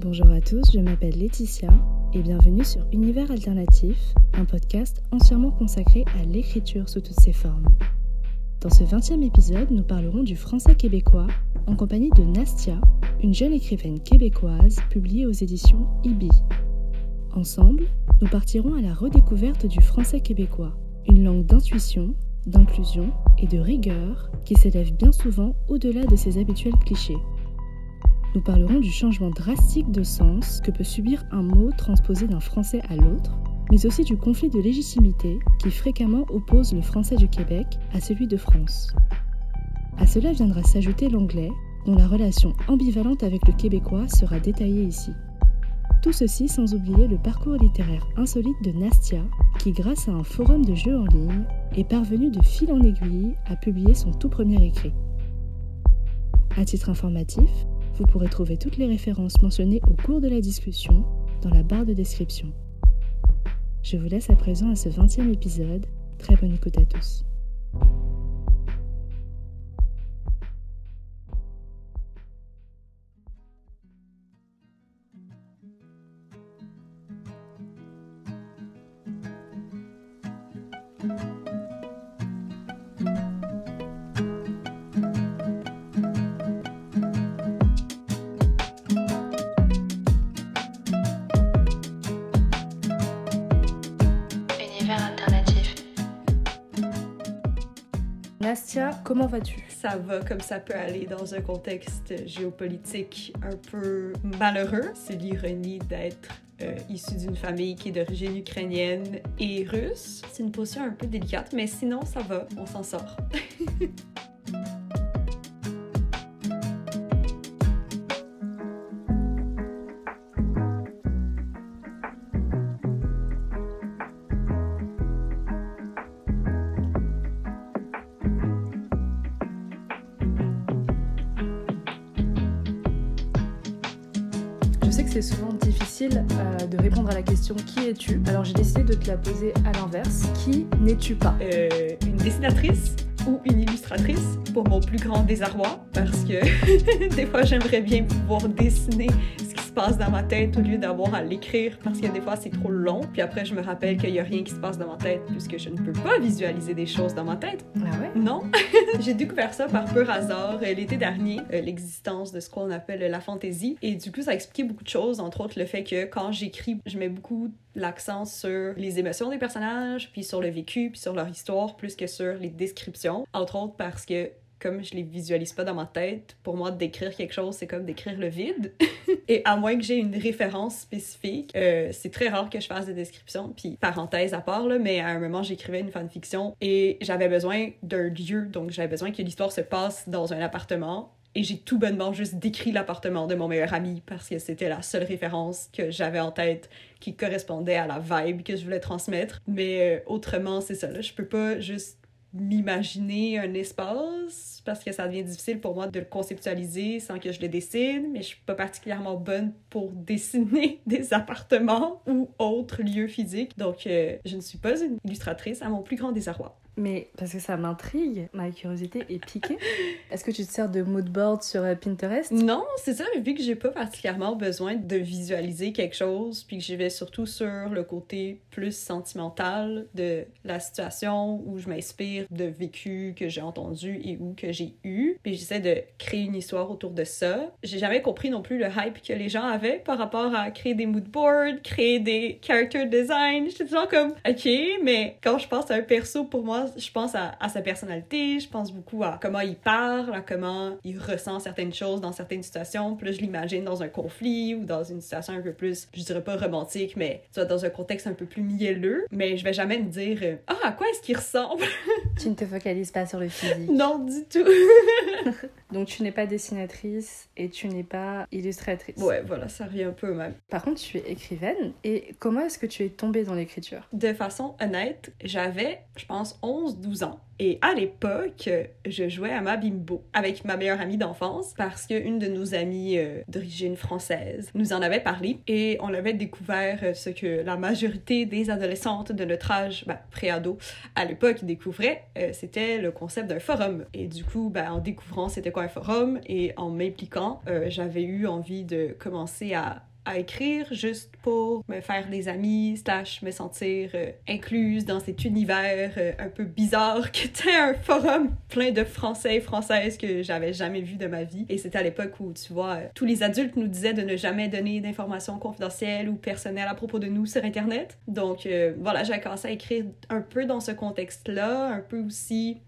Bonjour à tous, je m'appelle Laetitia et bienvenue sur Univers Alternatif, un podcast entièrement consacré à l'écriture sous toutes ses formes. Dans ce 20e épisode, nous parlerons du français québécois en compagnie de Nastia, une jeune écrivaine québécoise publiée aux éditions IBI. Ensemble, nous partirons à la redécouverte du français québécois, une langue d'intuition, d'inclusion et de rigueur qui s'élève bien souvent au-delà de ses habituels clichés. Nous parlerons du changement drastique de sens que peut subir un mot transposé d'un français à l'autre, mais aussi du conflit de légitimité qui fréquemment oppose le français du Québec à celui de France. À cela viendra s'ajouter l'anglais, dont la relation ambivalente avec le québécois sera détaillée ici. Tout ceci sans oublier le parcours littéraire insolite de Nastia, qui grâce à un forum de jeux en ligne est parvenue de fil en aiguille à publier son tout premier écrit. À titre informatif, vous pourrez trouver toutes les références mentionnées au cours de la discussion dans la barre de description. Je vous laisse à présent à ce 20e épisode. Très bonne écoute à tous. Nastia, comment vas-tu? Ça va comme ça peut aller dans un contexte géopolitique un peu malheureux. C'est l'ironie d'être euh, issu d'une famille qui est d'origine ukrainienne et russe. C'est une position un peu délicate, mais sinon ça va, on s'en sort. qui es-tu? Alors j'ai décidé de te la poser à l'inverse. Qui n'es-tu pas? Euh, une dessinatrice ou une illustratrice? Pour mon plus grand désarroi parce que des fois j'aimerais bien pouvoir dessiner passe dans ma tête au lieu d'avoir à l'écrire parce que des fois c'est trop long. Puis après je me rappelle qu'il y a rien qui se passe dans ma tête puisque je ne peux pas visualiser des choses dans ma tête. Ah ouais? Non. J'ai découvert ça par pur hasard euh, l'été dernier euh, l'existence de ce qu'on appelle la fantaisie. Et du coup ça a expliqué beaucoup de choses entre autres le fait que quand j'écris je mets beaucoup l'accent sur les émotions des personnages, puis sur le vécu, puis sur leur histoire, plus que sur les descriptions. Entre autres parce que comme je les visualise pas dans ma tête, pour moi, d'écrire quelque chose, c'est comme d'écrire le vide. Et à moins que j'ai une référence spécifique, euh, c'est très rare que je fasse des descriptions. Puis, parenthèse à part, là, mais à un moment, j'écrivais une fanfiction et j'avais besoin d'un lieu. Donc, j'avais besoin que l'histoire se passe dans un appartement. Et j'ai tout bonnement juste décrit l'appartement de mon meilleur ami parce que c'était la seule référence que j'avais en tête qui correspondait à la vibe que je voulais transmettre. Mais euh, autrement, c'est ça. Là, je peux pas juste m'imaginer un espace parce que ça devient difficile pour moi de le conceptualiser sans que je le dessine, mais je suis pas particulièrement bonne pour dessiner des appartements ou autres lieux physiques. Donc, euh, je ne suis pas une illustratrice à mon plus grand désarroi. Mais parce que ça m'intrigue, ma curiosité est piquée. Est-ce que tu te sers de mood board sur euh, Pinterest? Non, c'est ça, mais vu que j'ai pas particulièrement besoin de visualiser quelque chose, puis que j'y vais surtout sur le côté plus sentimental de la situation où je m'inspire de vécu que j'ai entendu et ou que j'ai eu, puis j'essaie de créer une histoire autour de ça. J'ai jamais compris non plus le hype que les gens avaient par rapport à créer des mood boards, créer des character design. J'étais toujours comme, ok, mais quand je pense à un perso, pour moi, je pense à, à sa personnalité, je pense beaucoup à comment il parle, à comment il ressent certaines choses dans certaines situations. Puis là, je l'imagine dans un conflit ou dans une situation un peu plus, je dirais pas romantique, mais tu vois, dans un contexte un peu plus mielleux. Mais je vais jamais me dire, ah, à quoi est-ce qu'il ressemble? Tu ne te focalises pas sur le physique. non, du tout. Donc tu n'es pas dessinatrice et tu n'es pas illustratrice. ouais, voilà, ça revient un peu même. Par contre, tu es écrivaine. Et comment est-ce que tu es tombée dans l'écriture? De façon honnête, j'avais, je pense, 11-12 ans. Et à l'époque, je jouais à ma bimbo avec ma meilleure amie d'enfance parce qu'une de nos amies euh, d'origine française nous en avait parlé et on avait découvert euh, ce que la majorité des adolescentes de notre âge, ben, pré-ado, à l'époque découvraient, euh, c'était le concept d'un forum. Et du coup, ben, en découvrant c'était quoi un forum et en m'impliquant, j'avais eu envie de commencer à à écrire juste pour me faire des amis, slash me sentir euh, incluse dans cet univers euh, un peu bizarre qui était un forum plein de Français et Françaises que j'avais jamais vu de ma vie. Et c'était à l'époque où, tu vois, euh, tous les adultes nous disaient de ne jamais donner d'informations confidentielles ou personnelles à propos de nous sur Internet. Donc voilà, j'ai commencé à écrire un peu dans ce contexte-là, un peu aussi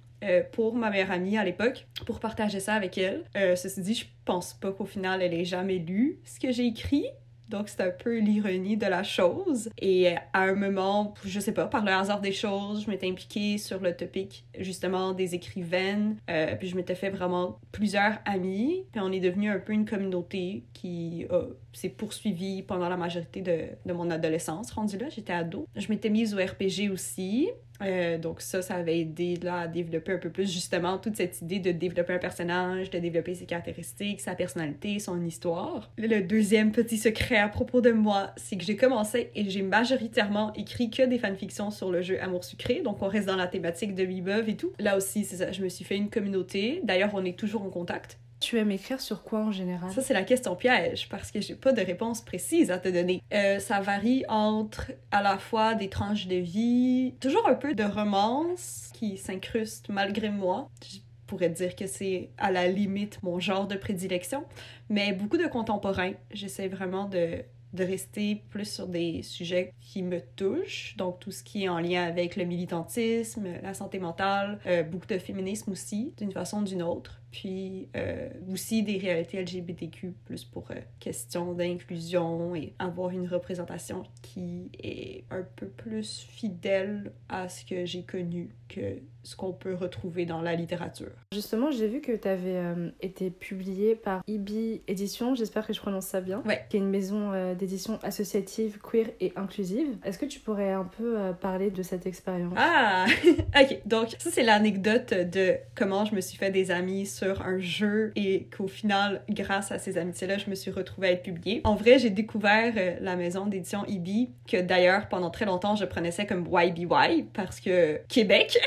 pour ma meilleure amie à l'époque, pour partager ça avec elle. ceci dit, je pense pas qu'au final elle ait jamais lu ce que j'ai écrit, donc, c'est un peu l'ironie de la chose. Et à un moment, je sais pas, par le hasard des choses, je m'étais impliquée sur le topic justement des écrivaines. Euh, puis je m'étais fait vraiment plusieurs amis. Puis on est devenu un peu une communauté qui s'est poursuivie pendant la majorité de, de mon adolescence. Rendu là, j'étais ado. Je m'étais mise au RPG aussi. Euh, donc ça, ça avait aidé là, à développer un peu plus justement toute cette idée de développer un personnage, de développer ses caractéristiques, sa personnalité, son histoire. Le deuxième petit secret à propos de moi, c'est que j'ai commencé et j'ai majoritairement écrit que des fanfictions sur le jeu Amour sucré, donc on reste dans la thématique de Bebov et tout. Là aussi, c'est ça, je me suis fait une communauté. D'ailleurs, on est toujours en contact. Tu aimes écrire sur quoi en général? Ça, c'est la question piège parce que j'ai pas de réponse précise à te donner. Euh, ça varie entre à la fois des tranches de vie, toujours un peu de romance qui s'incruste malgré moi. Je pourrais dire que c'est à la limite mon genre de prédilection, mais beaucoup de contemporains. J'essaie vraiment de de rester plus sur des sujets qui me touchent, donc tout ce qui est en lien avec le militantisme, la santé mentale, euh, beaucoup de féminisme aussi, d'une façon ou d'une autre puis euh, aussi des réalités LGBTQ, plus pour euh, question d'inclusion et avoir une représentation qui est un peu plus fidèle à ce que j'ai connu que ce qu'on peut retrouver dans la littérature. Justement, j'ai vu que tu avais euh, été publié par IBI Édition, j'espère que je prononce ça bien, ouais. qui est une maison d'édition associative, queer et inclusive. Est-ce que tu pourrais un peu parler de cette expérience? Ah, ok. Donc, ça, c'est l'anecdote de comment je me suis fait des amis sur un jeu et qu'au final, grâce à ces amitiés-là, je me suis retrouvée à être publiée. En vrai, j'ai découvert euh, la maison d'édition EB, que d'ailleurs, pendant très longtemps, je prenais comme YBY parce que Québec.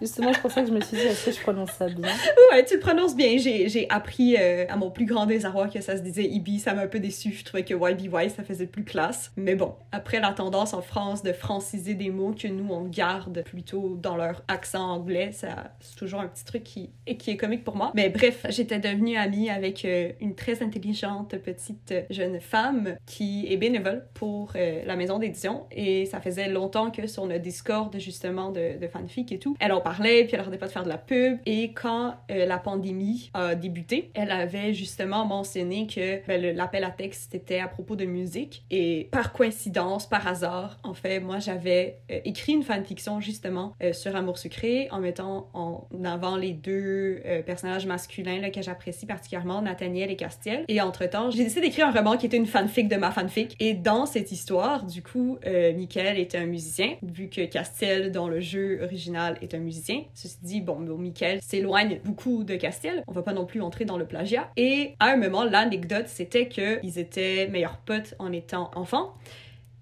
Justement, je pensais que je me suis dit, est-ce que je prononce ça bien? Ouais, tu le prononces bien. J'ai appris euh, à mon plus grand désarroi que ça se disait EB. Ça m'a un peu déçu. Je trouvais que YBY, ça faisait plus classe. Mais bon, après la tendance en France de franciser des mots que nous, on garde plutôt dans leur accent anglais, c'est toujours un petit truc qui, qui est comique pour moi. Mais bref, j'étais devenue amie avec euh, une très intelligente petite jeune femme qui est bénévole pour euh, la maison d'édition. Et ça faisait longtemps que sur le Discord, justement, de, de fanfic et tout, elle en parlait, puis elle arrêtait pas de faire de la pub. Et quand euh, la pandémie a débuté, elle avait justement mentionné que ben, l'appel à texte était à propos de musique. Et par coïncidence, par hasard, en fait, moi, j'avais écrit une fanfiction, justement, sur Amour sucré, en mettant en avant les deux euh, personnages masculins là, que j'apprécie particulièrement, Nathaniel et Castiel. Et entre-temps, j'ai décidé d'écrire un roman qui était une fanfic de ma fanfic. Et dans cette histoire, du coup, euh, Michael était un musicien, vu que Castiel, dans le jeu original, est un musicien. Ceci dit, bon Michael s'éloigne beaucoup de Castiel. On va pas non plus entrer dans le plagiat. Et à un moment, l'anecdote, c'était qu'ils étaient meilleurs potes en étant enfants.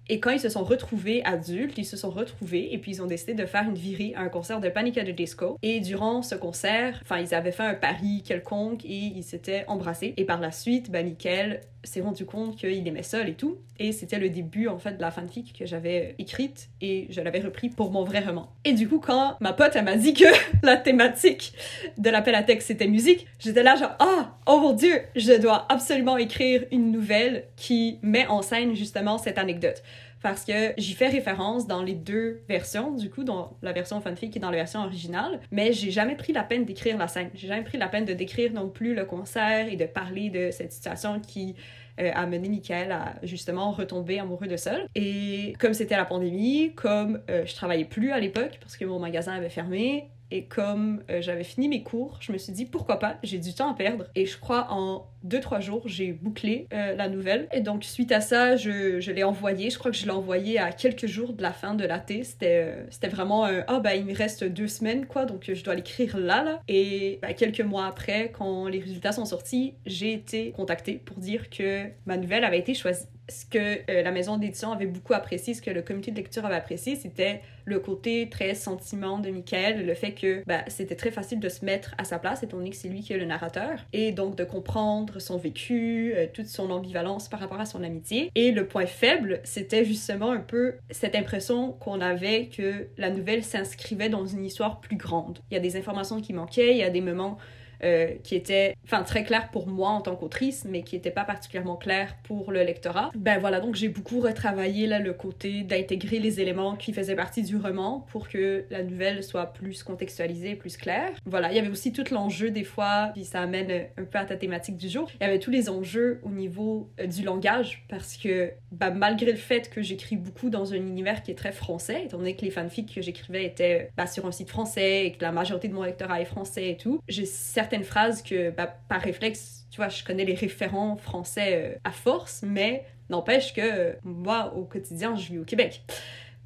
Et quand ils se sont retrouvés adultes, ils se sont retrouvés et puis ils ont décidé de faire une virée à un concert de Panic! at the Disco. Et durant ce concert, enfin, ils avaient fait un pari quelconque et ils s'étaient embrassés. Et par la suite, ben, Michael s'est rendu compte qu'il aimait seul et tout. Et c'était le début, en fait, de la fanfic que j'avais écrite et je l'avais repris pour mon vrai roman. Et du coup, quand ma pote, elle m'a dit que la thématique de l'appel à texte, c'était musique, j'étais là genre, ah, oh mon dieu, je dois absolument écrire une nouvelle qui met en scène justement cette anecdote parce que j'y fais référence dans les deux versions, du coup, dans la version fanfic et dans la version originale, mais j'ai jamais pris la peine d'écrire la scène. J'ai jamais pris la peine de décrire non plus le concert et de parler de cette situation qui euh, a mené Michael à justement retomber amoureux de Sol. Et comme c'était la pandémie, comme euh, je travaillais plus à l'époque parce que mon magasin avait fermé, Et comme euh, j'avais fini mes cours, je me suis dit pourquoi pas, j'ai du temps à perdre. Et je crois en deux, trois jours, j'ai bouclé euh, la nouvelle. Et donc, suite à ça, je, l'ai envoyé. Je crois que je l'ai envoyé à quelques jours de la fin de la. C'était, euh, c'était vraiment Ah, ben, il me reste deux semaines, quoi. Donc, je dois l'écrire là, là. Et ben, quelques mois après, quand les résultats sont sortis, j'ai été contactée pour dire que ma nouvelle avait été choisie ce que euh, la maison d'édition avait beaucoup apprécié, ce que le comité de lecture avait apprécié, c'était le côté très sentiment de Michael, le fait que ben, c'était très facile de se mettre à sa place, étant donné que c'est lui qui est le narrateur, et donc de comprendre son vécu, euh, toute son ambivalence par rapport à son amitié. Et le point faible, c'était justement un peu cette impression qu'on avait que la nouvelle s'inscrivait dans une histoire plus grande. Il y a des informations qui manquaient, il y a des moments euh, qui était enfin très clair pour moi en tant qu'autrice, mais qui n'était pas particulièrement clair pour le lectorat. Ben voilà, donc j'ai beaucoup retravaillé là, le côté d'intégrer les éléments qui faisaient partie du roman pour que la nouvelle soit plus contextualisée, plus claire. Voilà, il y avait aussi tout l'enjeu des fois, puis ça amène un peu à ta thématique du jour, il y avait tous les enjeux au niveau euh, du langage, parce que ben, malgré le fait que j'écris beaucoup dans un univers qui est très français, étant donné que les fanfics que j'écrivais étaient ben, sur un site français et que la majorité de mon lectorat est français et tout, j'ai certaines phrases que, bah, par réflexe, tu vois, je connais les référents français euh, à force, mais n'empêche que euh, moi, au quotidien, je vis au Québec.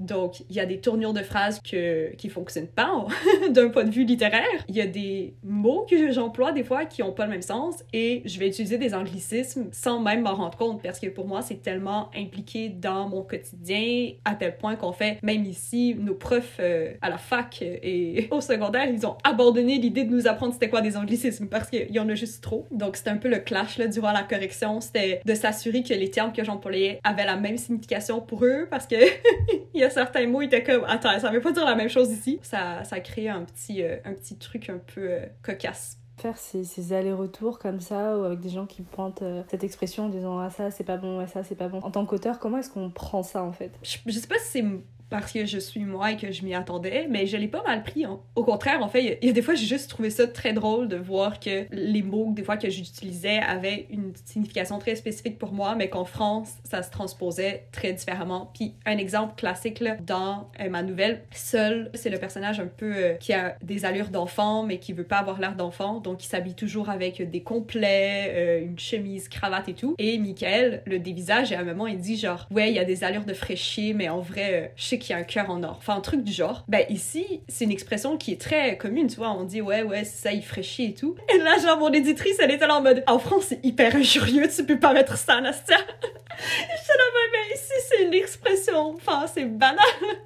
Donc, il y a des tournures de phrases que, qui fonctionnent pas d'un point de vue littéraire. Il y a des mots que j'emploie des fois qui ont pas le même sens et je vais utiliser des anglicismes sans même m'en rendre compte parce que pour moi, c'est tellement impliqué dans mon quotidien à tel point qu'on fait, même ici, nos profs euh, à la fac et au secondaire, ils ont abandonné l'idée de nous apprendre c'était quoi des anglicismes parce qu'il y en a juste trop. Donc, c'était un peu le clash là, durant la correction. C'était de s'assurer que les termes que j'employais avaient la même signification pour eux parce que il y a certains mots étaient comme attends ça veut pas dire la même chose ici. Ça ça crée un petit euh, un petit truc un peu euh, cocasse. Faire ces, ces allers-retours comme ça ou avec des gens qui pointent euh, cette expression en disant ah ça c'est pas bon ah ça c'est pas bon. En tant qu'auteur comment est-ce qu'on prend ça en fait? Je, je sais pas si c'est parce que je suis moi et que je m'y attendais, mais je l'ai pas mal pris. Hein. Au contraire, en fait, il y, a des fois, j'ai juste trouvé ça très drôle de voir que les mots, des fois, que j'utilisais avaient une signification très spécifique pour moi, mais qu'en France, ça se transposait très différemment. Puis, un exemple classique, dans euh, ma nouvelle, Seul, c'est le personnage un peu euh, qui a des allures d'enfant, mais qui veut pas avoir l'air d'enfant, donc il s'habille toujours avec des complets, euh, une chemise, cravate et tout. Et Michael le dévisage et à un moment, il dit genre, ouais, il y a des allures de fraîchier, mais en vrai, je sais qui a un cœur en or. Enfin, un truc du genre. Ben, ici, c'est une expression qui est très commune, tu vois. On dit, ouais, ouais, ça, il fraîchit et tout. Et là, genre, mon éditrice, elle était là en mode, en France, c'est hyper injurieux, tu peux pas mettre ça, Nastia. Je là, mais ici, c'est une expression. Enfin, c'est banal.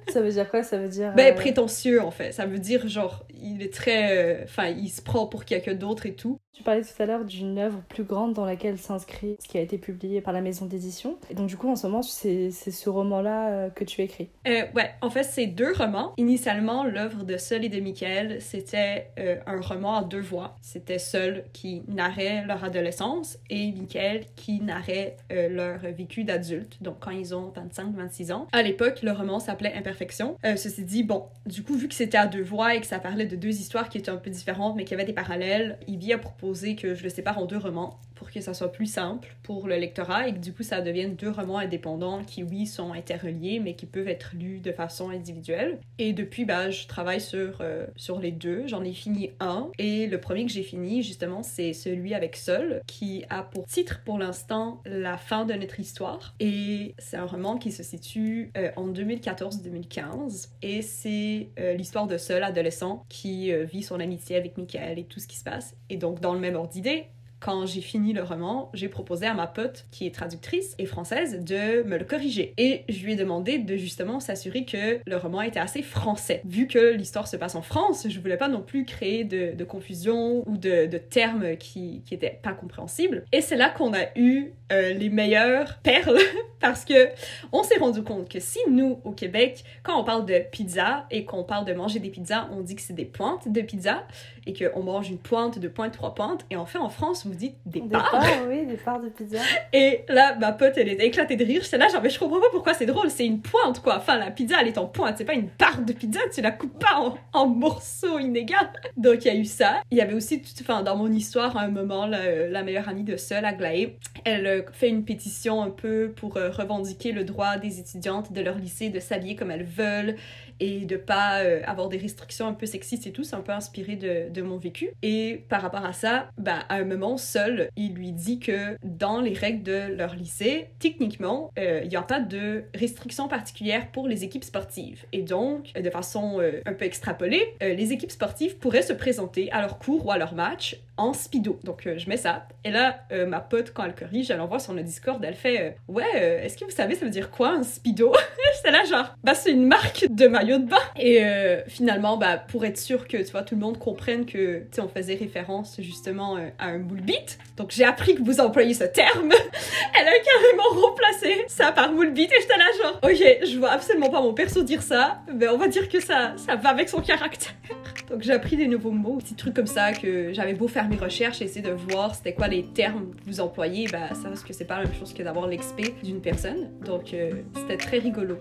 Ça veut dire quoi? Ça veut dire. Ben, prétentieux, en fait. Ça veut dire, genre, il est très. Euh, enfin, il se prend pour quelqu'un d'autre et tout. Tu parlais tout à l'heure d'une œuvre plus grande dans laquelle s'inscrit ce qui a été publié par la maison d'édition. Et donc, du coup, en ce moment, c'est ce roman-là euh, que tu écris. Euh, ouais, en fait, c'est deux romans. Initialement, l'œuvre de Seul et de Michael, c'était euh, un roman à deux voix. C'était Seul qui narrait leur adolescence et Michael qui narrait euh, leur vécu d'adulte, donc quand ils ont 25-26 ans. À l'époque, le roman s'appelait Imperfection. ceci dit, bon, du coup, vu que c'était à deux voix et que ça parlait de deux histoires qui étaient un peu différentes mais qui avaient des parallèles, il a proposé que je le sépare en deux romans pour que ça soit plus simple pour le lectorat et que du coup ça devienne deux romans indépendants qui oui sont interreliés mais qui peuvent être lus de façon individuelle. Et depuis bah je travaille sur euh, sur les deux, j'en ai fini un. Et le premier que j'ai fini justement c'est celui avec Seul qui a pour titre pour l'instant La fin de notre histoire. Et c'est un roman qui se situe euh, en 2014-2015 et c'est euh, l'histoire de Seul adolescent qui vit son amitié avec Michael et tout ce qui se passe. Et donc dans le même ordre d'idée quand j'ai fini le roman, j'ai proposé à ma pote, qui est traductrice et française, de me le corriger. Et je lui ai demandé de justement s'assurer que le roman était assez français. Vu que l'histoire se passe en France, je voulais pas non plus créer de, confusion ou de, termes qui, qui étaient pas compréhensibles. Et c'est là qu'on a eu euh, les meilleures perles parce que on s'est rendu compte que si nous, au Québec, quand on parle de pizza et qu'on parle de manger des pizzas, on dit que c'est des pointes de pizza et qu'on mange une pointe, deux pointes, trois pointes. Et en fait, en France, vous dites des, des parts. oui, des parts de pizza. Et là, ma pote, elle était éclatée de rire. J'étais là, genre, mais je comprends pas pourquoi c'est drôle. C'est une pointe, quoi. Enfin, la pizza, elle est en pointe. C'est pas une part de pizza. Tu la coupes pas en, morceaux inégaux. Donc, il y a eu ça. Il y avait aussi, enfin, dans mon histoire, à un moment, la, la meilleure amie de Seul, Aglaé, elle euh, fait une pétition un peu pour euh, revendiquer le droit des étudiantes de leur lycée de s'habiller comme elles veulent et de pas euh, avoir des restrictions un peu sexistes et tout. C'est un peu inspiré de, de, mon vécu. Et par rapport à ça, ben, à un moment seul, il lui dit que dans les règles de leur lycée, techniquement, euh, il n'y a pas de restrictions particulières pour les équipes sportives. Et donc, de façon euh, un peu extrapolée, les équipes sportives pourraient se présenter à leur cours ou à leur match en speedo. Donc, je mets ça. Et là, ma pote, quand elle corrige, elle envoie sur le Discord, elle fait Ouais, est-ce que vous savez, ça veut dire quoi un speedo? J'étais là, genre, bah, c'est une marque de maillot de bain. Et euh, finalement, bah, pour être sûr que tu vois, tout le monde comprenne que on faisait référence justement euh, à un boule Donc j'ai appris que vous employez ce terme. Elle a carrément remplacé ça par boule beat et j'étais là genre, ok, je vois absolument pas mon perso dire ça, mais on va dire que ça, ça va avec son caractère. Donc j'ai appris des nouveaux mots, petits trucs comme ça que j'avais beau faire mes recherches et essayer de voir c'était quoi les termes que vous employez, bah ça reste que c'est pas la même chose que d'avoir l'expé d'une personne. Donc euh, c'était très rigolo.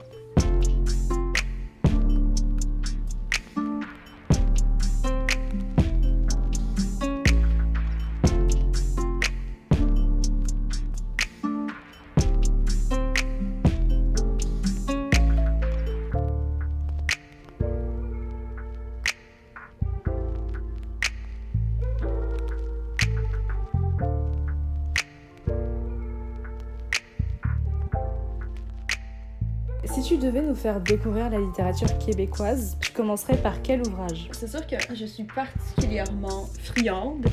Nous faire découvrir la littérature québécoise, tu commencerais par quel ouvrage? C'est sûr que je suis particulièrement friande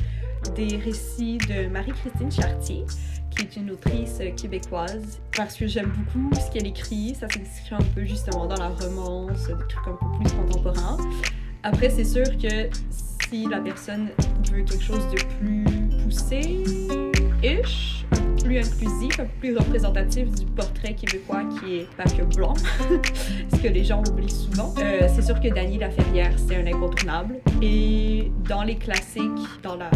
des récits de Marie-Christine Chartier, qui est une autrice québécoise, parce que j'aime beaucoup ce qu'elle écrit. Ça s'inscrit un peu justement dans la romance, des trucs un peu plus contemporains. Après, c'est sûr que si la personne veut quelque chose de plus poussé, ish, plus inclusif, un peu plus représentatif du portrait québécois qui est pas que blanc, ce que les gens oublient souvent. Euh, c'est sûr que Dany Laferrière, c'est un incontournable. Et dans les classiques, dans la,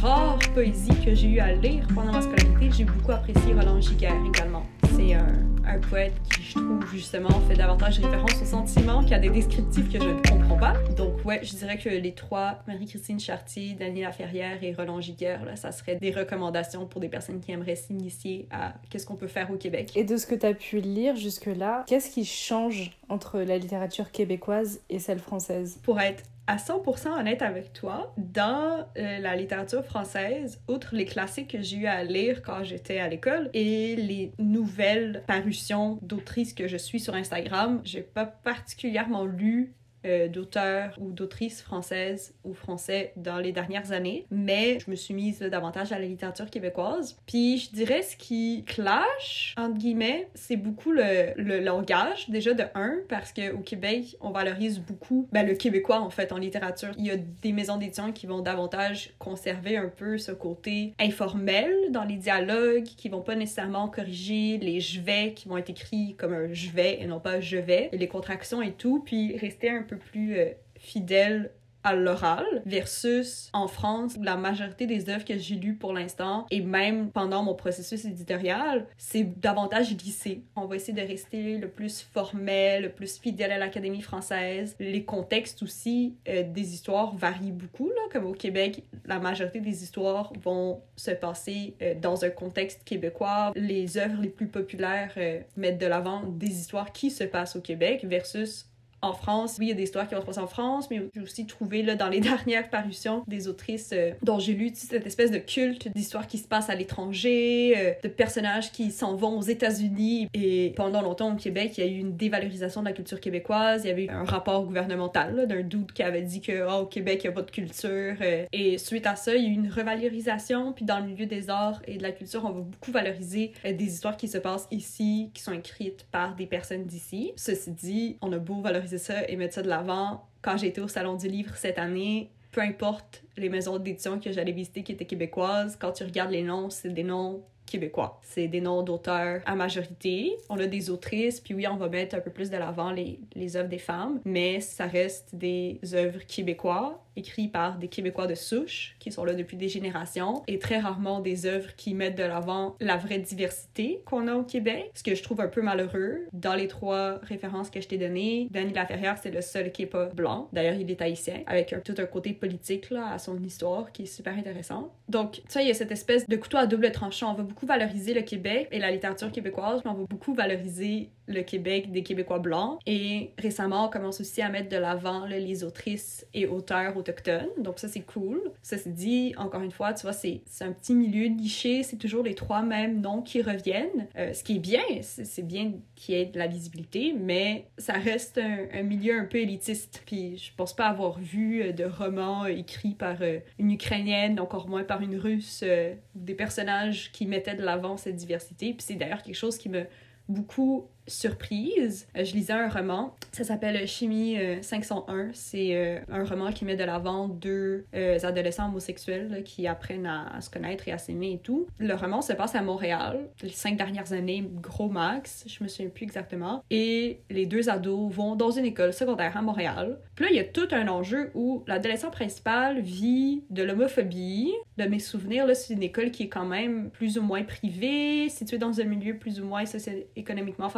rare poésie que j'ai eu à lire pendant ma scolarité, j'ai beaucoup apprécié Roland Giguère également. C'est un, un, poète qui, je trouve, justement, fait davantage référence aux sentiments qu'à des descriptifs que je ne comprends pas. Donc, ouais, je dirais que les trois, Marie-Christine Chartier, Dany Laferrière et Roland Giguère, là, ça serait des recommandations pour des personnes qui aimeraient s'initier à qu'est-ce qu'on peut faire au Québec. Et de ce que tu as pu lire jusque-là, qu'est-ce qui change entre la littérature québécoise et celle française? Pour être à 100% honnête avec toi, dans euh, la littérature française, outre les classiques que j'ai eu à lire quand j'étais à l'école et les nouvelles parutions d'autrices que je suis sur Instagram, j'ai pas particulièrement lu euh, d'auteurs ou d'autrices françaises ou français dans les dernières années, mais je me suis mise davantage à la littérature québécoise. Puis je dirais ce qui clash, entre guillemets, c'est beaucoup le, langage, déjà de un, parce qu'au Québec, on valorise beaucoup ben, le québécois en fait en littérature. Il y a des maisons d'édition qui vont davantage conserver un peu ce côté informel dans les dialogues, qui vont pas nécessairement corriger les je vais qui vont être écrits comme un je vais et non pas je vais, et les contractions et tout, puis rester un peu plus euh, fidèle à l'oral versus en France la majorité des œuvres que j'ai lues pour l'instant et même pendant mon processus éditorial c'est davantage lycée on va essayer de rester le plus formel le plus fidèle à l'académie française. Les contextes aussi euh, des histoires varient beaucoup là comme au Québec la majorité des histoires vont se passer euh, dans un contexte québécois. Les œuvres les plus populaires euh, mettent de l'avant des histoires qui se passent au Québec versus en France. Oui, il y a des histoires qui vont se passer en France, mais j'ai aussi trouvé là, dans les dernières parutions des autrices euh, dont j'ai lu cette espèce de culte d'histoires qui se passent à l'étranger, euh, de personnages qui s'en vont aux États-Unis. Et pendant longtemps au Québec, il y a eu une dévalorisation de la culture québécoise. Il y avait eu un rapport gouvernemental d'un doute qui avait dit que oh, au Québec, il n'y a pas de culture. Euh. et suite à ça, il y a eu une revalorisation. Puis dans le milieu des arts et de la culture, on va beaucoup valoriser des histoires qui se passent ici, qui sont écrites par des personnes d'ici. Ceci dit, on a beau valoriser ça et mettre ça de l'avant. Quand j'étais au Salon du Livre cette année, peu importe les maisons d'édition que j'allais visiter qui étaient québécoises, quand tu regardes les noms, c'est des noms québécois. C'est des noms d'auteurs à majorité. On a des autrices, puis oui, on va mettre un peu plus de l'avant les, les œuvres des femmes, mais ça reste des œuvres québécois écrits par des Québécois de souche qui sont là depuis des générations et très rarement des œuvres qui mettent de l'avant la vraie diversité qu'on a au Québec, ce que je trouve un peu malheureux. Dans les trois références que je t'ai données, Danny Laferrière, c'est le seul qui est pas blanc. D'ailleurs, il est haïtien, avec tout un côté politique à son histoire qui est super intéressant. Donc, tu sais, il y a cette espèce de couteau à double tranchant. On va beaucoup valoriser le Québec et la littérature québécoise, mais on va beaucoup valoriser le Québec des Québécois blancs. Et récemment, on commence aussi à mettre de l'avant les autrices et auteurs autochtones. Donc ça, c'est cool. Ça, c'est dit, encore une fois, tu vois, c'est un petit milieu niché. C'est toujours les trois mêmes noms qui reviennent. Euh, ce qui est bien, c'est bien qu'il y ait de la visibilité, mais ça reste un, milieu un peu élitiste. Puis je pense pas avoir vu euh, de romans écrits par euh, une Ukrainienne, encore moins par une Russe, des personnages qui de l'avant cette diversité. Puis c'est d'ailleurs quelque chose qui me beaucoup surprise. Euh, je lisais un roman, ça s'appelle Chimie 501. Euh, C'est euh, un roman qui met de l'avant deux adolescents homosexuels qui apprennent à, se connaître et à s'aimer et tout. Le roman se passe à Montréal, les cinq dernières années, gros max, je me souviens plus exactement. Et les deux ados vont dans une école secondaire à Montréal. Puis là, il y a tout un enjeu où l'adolescent principal vit de l'homophobie. De mes souvenirs, là, c'est une école qui est quand même plus ou moins privée, située dans un milieu plus ou moins socio-économiquement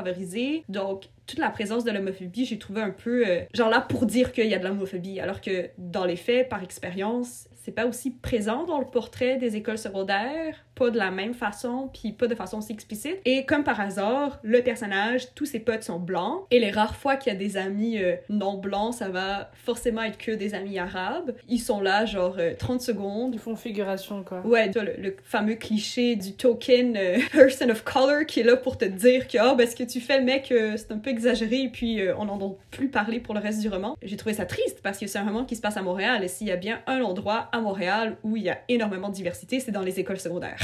donc, toute la présence de l'homophobie, j'ai trouvé un peu euh, genre là pour dire qu'il y a de l'homophobie, alors que dans les faits, par expérience, c'est pas aussi présent dans le portrait des écoles secondaires, pas de la même façon, puis pas de façon aussi explicite. Et comme par hasard, le personnage, tous ses potes sont blancs, et les rares fois qu'il y a des amis euh, non blancs, ça va forcément être que des amis arabes. Ils sont là, genre 30 euh, secondes. Ils font figuration, quoi. Ouais, tu vois, le, fameux cliché du token euh, person of color qui est là pour te dire que, oh, ben, ce que tu fais, mec, c'est un peu exagéré, et puis on n'en entend plus parler pour le reste du roman. J'ai trouvé ça triste parce que c'est un roman qui se passe à Montréal, et s'il y a bien un endroit à Montréal où il y a énormément de diversité, c'est dans les écoles secondaires.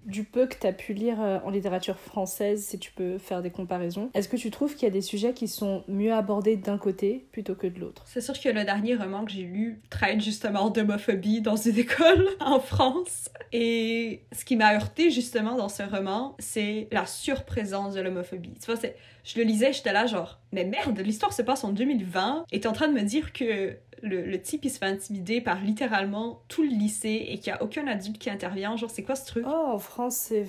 du peu que tu as pu lire euh, en littérature française, si tu peux faire des comparaisons, est-ce que tu trouves qu'il y a des sujets qui sont mieux abordés d'un côté plutôt que de l'autre? C'est sûr que le dernier roman que j'ai lu traite justement d'homophobie dans une école en France. Et ce qui m'a heurté justement dans ce roman, c'est la surprésence de l'homophobie. Tu vois, je le lisais, j'étais là genre, mais merde, l'histoire se passe en 2020 et t'es en train de me dire que le, type il se fait intimider par littéralement tout le lycée et qu'il n'y a aucun adulte qui intervient. Genre, c'est quoi ce truc? Oh, en France, c'est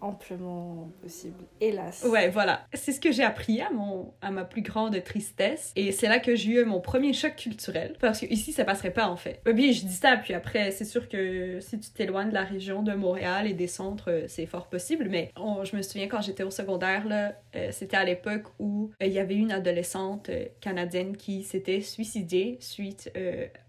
amplement possible, hélas. Ouais, voilà. C'est ce que j'ai appris à, mon, à ma plus grande tristesse. Et c'est là que j'ai eu mon premier choc culturel. Parce que ici, ça passerait pas en fait. bien, je dis ça, puis après, c'est sûr que si tu t'éloignes de la région de Montréal et des centres, euh, c'est fort possible. Mais je me souviens quand j'étais au secondaire, là, euh, c'était à l'époque où euh, il y avait une adolescente canadienne qui s'était suicidé suite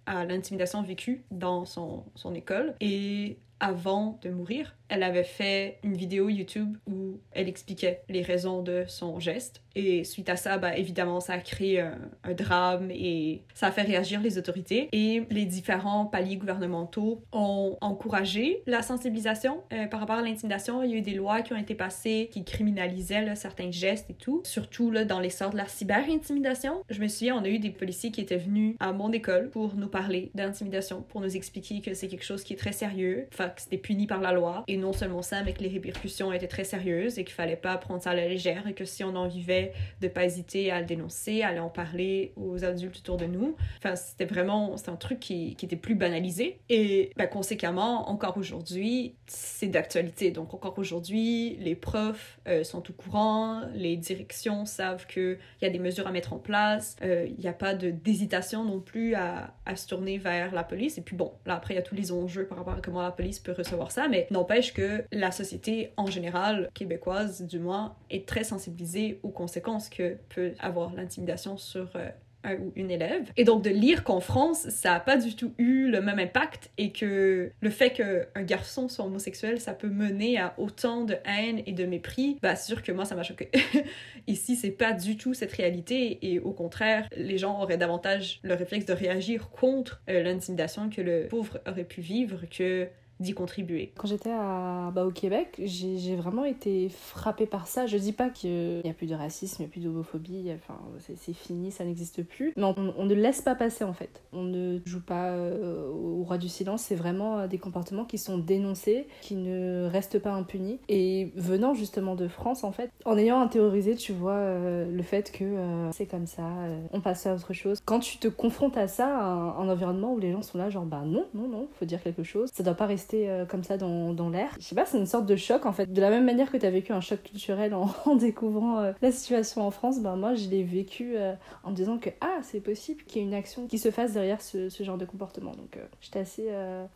à l'intimidation vécue dans son, son école. Et avant de mourir, elle avait fait une vidéo YouTube où elle expliquait les raisons de son geste. Et suite à ça, bah, évidemment, ça a créé un, drame et ça a fait réagir les autorités. Et les différents paliers gouvernementaux ont encouragé la sensibilisation euh, par rapport à l'intimidation. Il y a eu des lois qui ont été passées qui criminalisaient certains gestes et tout, surtout là, dans l'essor de la cyber-intimidation. Je me souviens, on a eu des policiers qui étaient venus à mon école pour nous parler d'intimidation, pour nous expliquer que c'est quelque chose qui est très sérieux, enfin que c'était puni par la loi. Et non seulement ça, mais que les répercussions étaient très sérieuses et qu'il fallait pas prendre ça à la légère et que si on en vivait, de pas hésiter à le dénoncer, à aller en parler aux adultes autour de nous. Enfin, c'était vraiment, c'est un truc qui, était plus banalisé. Et ben, conséquemment, encore aujourd'hui, c'est d'actualité. Donc encore aujourd'hui, les profs euh, sont au courant, les directions savent qu'il y a des mesures à mettre en place, euh, il n'y a pas d'hésitation non plus à, se tourner vers la police. Et puis bon, là après, il y a tous les enjeux par rapport à comment la police peut recevoir ça, mais n'empêche que la société en général, québécoise du moins, est très sensibilisée conséquences que peut avoir l'intimidation sur euh, un ou une élève. Et donc de lire qu'en France, ça n'a pas du tout eu le même impact et que le fait qu'un garçon soit homosexuel, ça peut mener à autant de haine et de mépris, bah c'est sûr que moi ça m'a choqué. Ici, c'est pas du tout cette réalité et au contraire, les gens auraient davantage le réflexe de réagir contre euh, l'intimidation que le pauvre aurait pu vivre que d'y contribuer. Quand j'étais bah, au Québec, j'ai vraiment été frappée par ça. Je dis pas qu'il n'y a plus de racisme, il n'y a plus d'homophobie, enfin, c'est fini, ça n'existe plus. Mais on, ne laisse pas passer en fait. On ne joue pas euh, au roi du silence, c'est vraiment euh, des comportements qui sont dénoncés, qui ne restent pas impunis. Et venant justement de France en fait, en ayant intériorisé, tu vois, euh, le fait que c'est comme ça, on passe à autre chose. Quand tu te confrontes à ça, un, environnement où les gens sont là, genre, bah non, non, non, faut dire quelque chose, ça doit pas rester euh, comme ça dans, dans l'air. Je sais pas, c'est une sorte de choc en fait. De la même manière que tu as vécu un choc culturel en, découvrant euh, la situation en France, ben moi je l'ai vécu euh, en me disant que ah, c'est possible qu'il y ait une action qui se fasse derrière ce, genre de comportement. Donc j'étais assez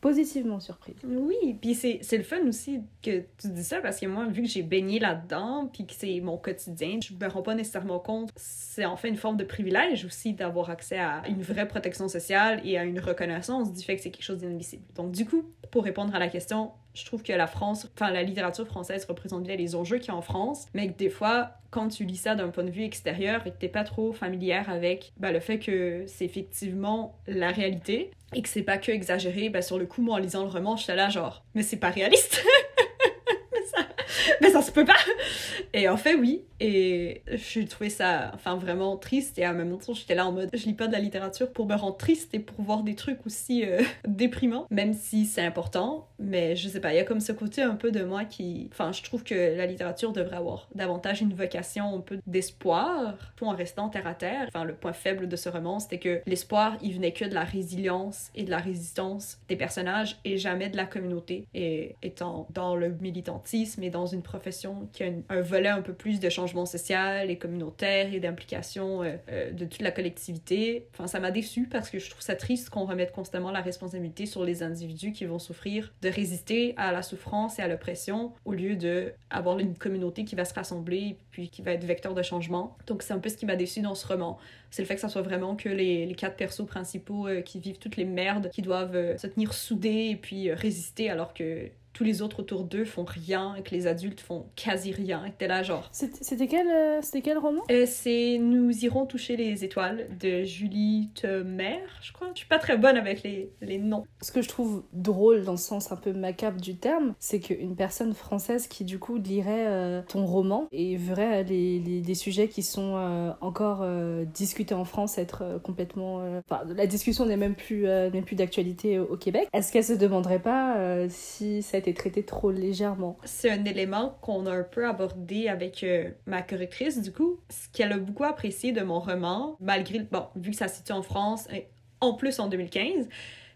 positivement surprise. Oui, puis c'est c'est le fun aussi que tu dis ça parce que moi, vu que j'ai baigné là-dedans, puis que c'est mon quotidien, je me rends pas nécessairement compte. C'est en fait une forme de privilège aussi d'avoir accès à une vraie protection sociale et à une reconnaissance du fait que c'est quelque chose d'invisible. Donc, du coup, pour répondre à la question, je trouve que la France, enfin la littérature française représente bien les enjeux qu'il y a en France, mais que des fois, quand tu lis ça d'un point de vue extérieur et que t'es pas trop familière avec ben, le fait que c'est effectivement la réalité et que c'est pas que exagéré, ben, sur le coup, moi en lisant le roman, j'étais là genre, mais c'est pas réaliste! mais, ça, se peut pas! Et en fait, oui, et j'ai trouvé ça enfin vraiment triste. Et en même temps j'étais là en mode je lis pas de la littérature pour me rendre triste et pour voir des trucs aussi euh, déprimants. Même si c'est important. Mais je sais pas il y a comme ce côté un peu de moi qui enfin je trouve que la littérature devrait avoir davantage une vocation un peu d'espoir tout en restant terre à terre. Enfin le point faible de ce roman c'était que l'espoir il venait que de la résilience et de la résistance des personnages et jamais de la communauté. Et étant dans le militantisme et dans une profession qui a un volet un peu plus de changement social et communautaire et d'implication euh, euh, de toute la collectivité. Enfin, ça m'a déçu parce que je trouve ça triste qu'on remette constamment la responsabilité sur les individus qui vont souffrir de résister à la souffrance et à l'oppression au lieu de avoir une communauté qui va se rassembler puis qui va être vecteur de changement. Donc c'est un peu ce qui m'a déçu dans ce roman. C'est le fait que ça soit vraiment que les, quatre persos principaux euh, qui vivent toutes les merdes, qui doivent se tenir soudés et puis résister alors que tous les autres autour d'eux font rien et que les adultes font quasi rien. Et t'es là, genre. C'était quel, euh, quel roman? Euh, C'est Nous irons toucher les étoiles de Julie Temer, je crois. Je suis pas très bonne avec les, les noms. Ce que je trouve drôle dans le sens un peu macabre du terme, c'est qu'une personne française qui du coup lirait euh, ton roman et verrait les, les, les sujets qui sont encore discutés en France être complètement. Enfin, la discussion n'est même plus, n'est plus d'actualité au Québec. Est-ce qu'elle se demanderait pas si cette trop légèrement. C'est un élément qu'on a un peu abordé avec euh, ma correctrice, du coup. Ce qu'elle a beaucoup apprécié de mon roman, malgré, bon, vu que ça se situe en France, en plus en 2015,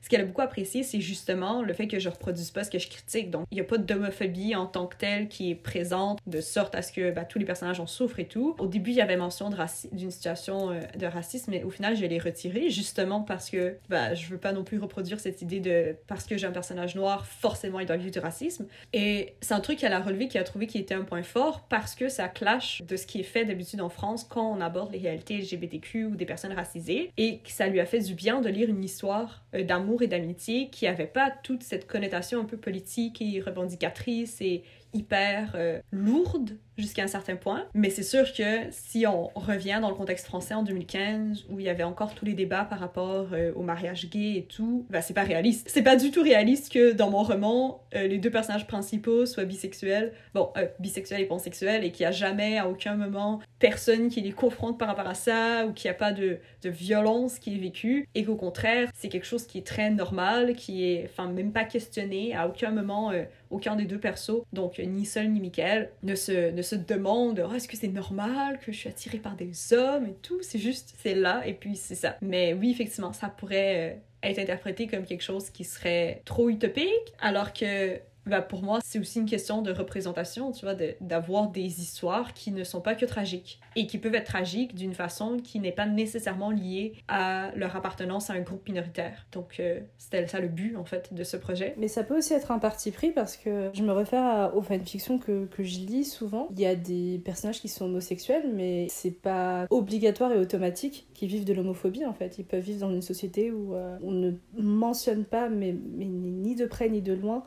ce qu'elle a beaucoup apprécié, c'est justement le fait que je reproduise pas ce que je critique. Donc, il n'y a pas d'homophobie en tant que telle qui est présente, de sorte à ce que bah, tous les personnages en souffrent et tout. Au début, il y avait mention d'une situation euh, de racisme, mais au final, je l'ai retiré justement parce que bah, je veux pas non plus reproduire cette idée de parce que j'ai un personnage noir, forcément, il doit vivre du racisme. Et c'est un truc qu'elle a relevé, qui a trouvé qui était un point fort parce que ça clash de ce qui est fait d'habitude en France quand on aborde les réalités LGBTQ ou des personnes racisées et que ça lui a fait du bien de lire une histoire euh, d'amour et d'amitié qui n'avait pas toute cette connotation un peu politique et revendicatrice et hyper euh, lourde jusqu'à un certain point. Mais c'est sûr que si on revient dans le contexte français en 2015, où il y avait encore tous les débats par rapport euh, au mariage gay et tout, ben c'est pas réaliste. C'est pas du tout réaliste que dans mon roman, euh, les deux personnages principaux soient bisexuels, bon, bisexuels et pansexuels, et qu'il n'y a jamais, à aucun moment, personne qui les confronte par rapport à ça, ou qu'il n'y a pas de, violence qui est vécue, et qu'au contraire, c'est quelque chose qui est très normal, qui est, enfin, même pas questionné, à aucun moment, aucun des deux persos, donc ni Sol ni Michael, ne se, ne se demande oh, est-ce que c'est normal que je suis attirée par des hommes et tout? C'est juste, c'est là et puis c'est ça. Mais oui, effectivement, ça pourrait euh, être interprété comme quelque chose qui serait trop utopique, alors que bah, pour moi, c'est aussi une question de représentation, tu vois, d'avoir des histoires qui ne sont pas que tragiques et qui peuvent être tragiques d'une façon qui n'est pas nécessairement liée à leur appartenance à un groupe minoritaire. Donc, euh, c'était ça le but, en fait, de ce projet. Mais ça peut aussi être un parti pris parce que je me réfère aux fanfictions que, que je lis souvent. Il y a des personnages qui sont homosexuels, mais c'est pas obligatoire et automatique qu'ils vivent de l'homophobie, en fait. Ils peuvent vivre dans une société où euh, on ne mentionne pas, mais, mais ni de près ni de loin,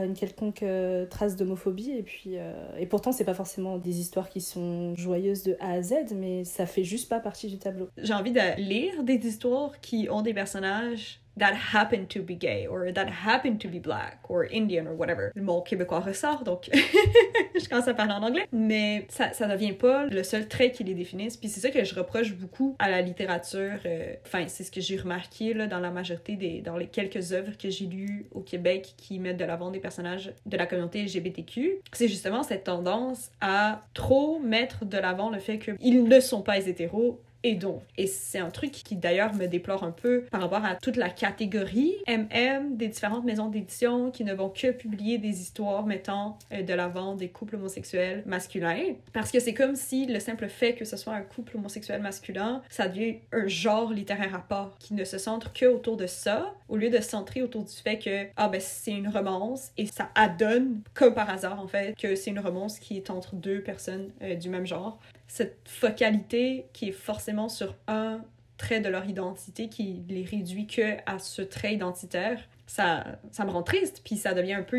une quelconque euh, trace d'homophobie et puis euh, et pourtant c'est pas forcément des histoires qui sont joyeuses de A à Z mais ça fait juste pas partie du tableau. J'ai envie de lire des histoires qui ont des personnages that happened to be gay or that happened to be black or Indian or whatever. Le mot québécois ressort donc je commence à parler en anglais. Mais ça, ça devient pas le seul trait qui les définisse. Puis c'est ça que je reproche beaucoup à la littérature. Euh, enfin, c'est ce que j'ai remarqué là, dans la majorité des. dans les quelques œuvres que j'ai lues au Québec qui mettent de l'avant des personnages de la communauté LGBTQ. C'est justement cette tendance à trop mettre de l'avant le fait qu'ils ne sont pas hétéros et donc. Et c'est un truc qui d'ailleurs me déplore un peu par rapport à toute la catégorie MM des différentes maisons d'édition qui ne vont que publier des histoires mettant euh, de l'avant des couples homosexuels masculins. Parce que c'est comme si le simple fait que ce soit un couple homosexuel masculin, ça devient un genre littéraire à part qui ne se centre que autour de ça, au lieu de se centrer autour du fait que, ah ben c'est une romance et ça adonne, comme par hasard en fait, que c'est une romance qui est entre deux personnes euh, du même genre cette focalité qui est forcément sur un trait de leur identité qui les réduit que à ce trait identitaire, ça, ça me rend triste, puis ça devient un peu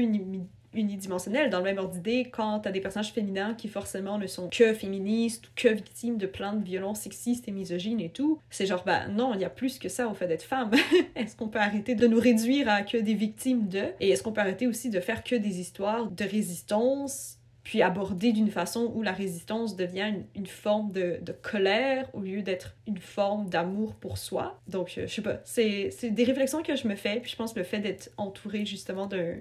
unidimensionnel. Dans le même ordre d'idée, quand t'as des personnages féminins qui forcément ne sont que féministes ou que victimes de plein de violences sexistes et misogynes et tout, c'est genre, bah non, il y a plus que ça au fait d'être femme. est-ce qu'on peut arrêter de nous réduire à que des victimes de? Et est-ce qu'on peut arrêter aussi de faire que des histoires de résistance puis abordé d'une façon où la résistance devient une, forme de, colère au lieu d'être une forme d'amour pour soi. Donc, euh, je sais pas, c'est des réflexions que je me fais, puis je pense que le fait d'être entourée justement d'un...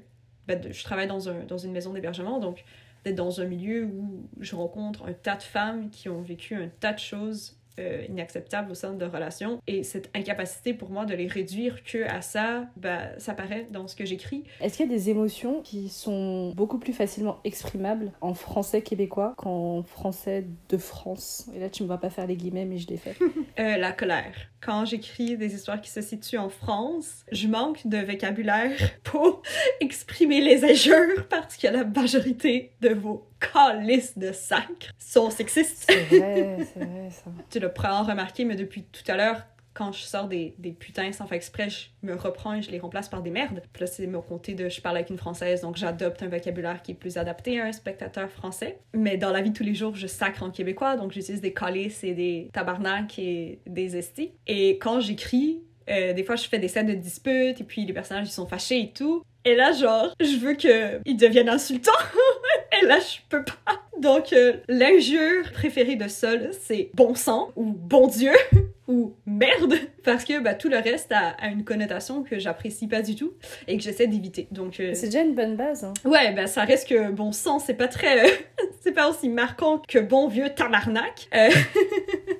Ben, je travaille dans, un, dans une maison d'hébergement, donc d'être dans un milieu où je rencontre un tas de femmes qui ont vécu un tas de choses euh, inacceptable au sein de relations. Et cette incapacité pour moi de les réduire que à ça, bah, ça paraît dans ce que j'écris. Est-ce qu'il y a des émotions qui sont beaucoup plus facilement exprimables en français québécois qu'en français de France? Et là, tu me vois pas faire les guillemets, mais je les fais. euh, la colère. Quand j'écris des histoires qui se situent en France, je manque de vocabulaire pour exprimer les injures parce que la majorité de vos calices de sacre sont sexistes. C'est vrai, c'est vrai ça. tu l'as probablement remarqué, mais depuis tout à l'heure, quand je sors des, des putains sans faire exprès, je me reprends et je les remplace par des merdes. Puis là, c'est mon côté de je parle avec une française, donc j'adopte un vocabulaire qui est plus adapté à un spectateur français. Mais dans la vie de tous les jours, je sacre en québécois, donc j'utilise des calices et des tabarnak et des estis. Et quand j'écris, euh, des fois, je fais des scènes de dispute et puis les personnages ils sont fâchés et tout. Et là, genre, je veux qu'ils deviennent insultants. et là, je peux pas. Donc, euh, l'injure préférée de Sol, c'est bon sang ou bon Dieu ou merde parce que bah, tout le reste a, une connotation que j'apprécie pas du tout et que j'essaie d'éviter. Donc euh, c'est déjà une bonne base. Hein. Ouais, bah ça reste que bon sang, c'est pas très c'est pas aussi marquant que bon vieux tabarnak. Euh,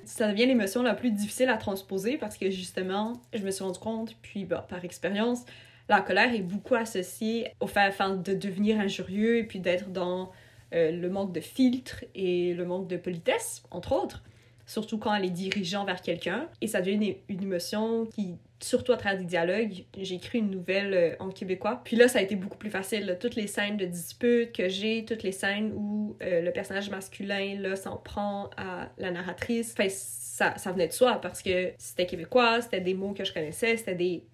ça devient l'émotion la plus difficile à transposer parce que justement, je me suis rendu compte puis bah, par expérience la colère est beaucoup associée au fait de devenir injurieux et puis d'être dans euh, le manque de filtre et le manque de politesse, entre autres. Surtout quand elle est dirigeant vers quelqu'un. Et ça devient une, émotion qui, surtout à travers des dialogues, j'ai écrit une nouvelle euh, en québécois. Puis là, ça a été beaucoup plus facile. Toutes les scènes de dispute que j'ai, toutes les scènes où euh, le personnage masculin s'en prend à la narratrice, ça, ça venait de soi parce que c'était québécois, c'était des mots que je connaissais, c'était des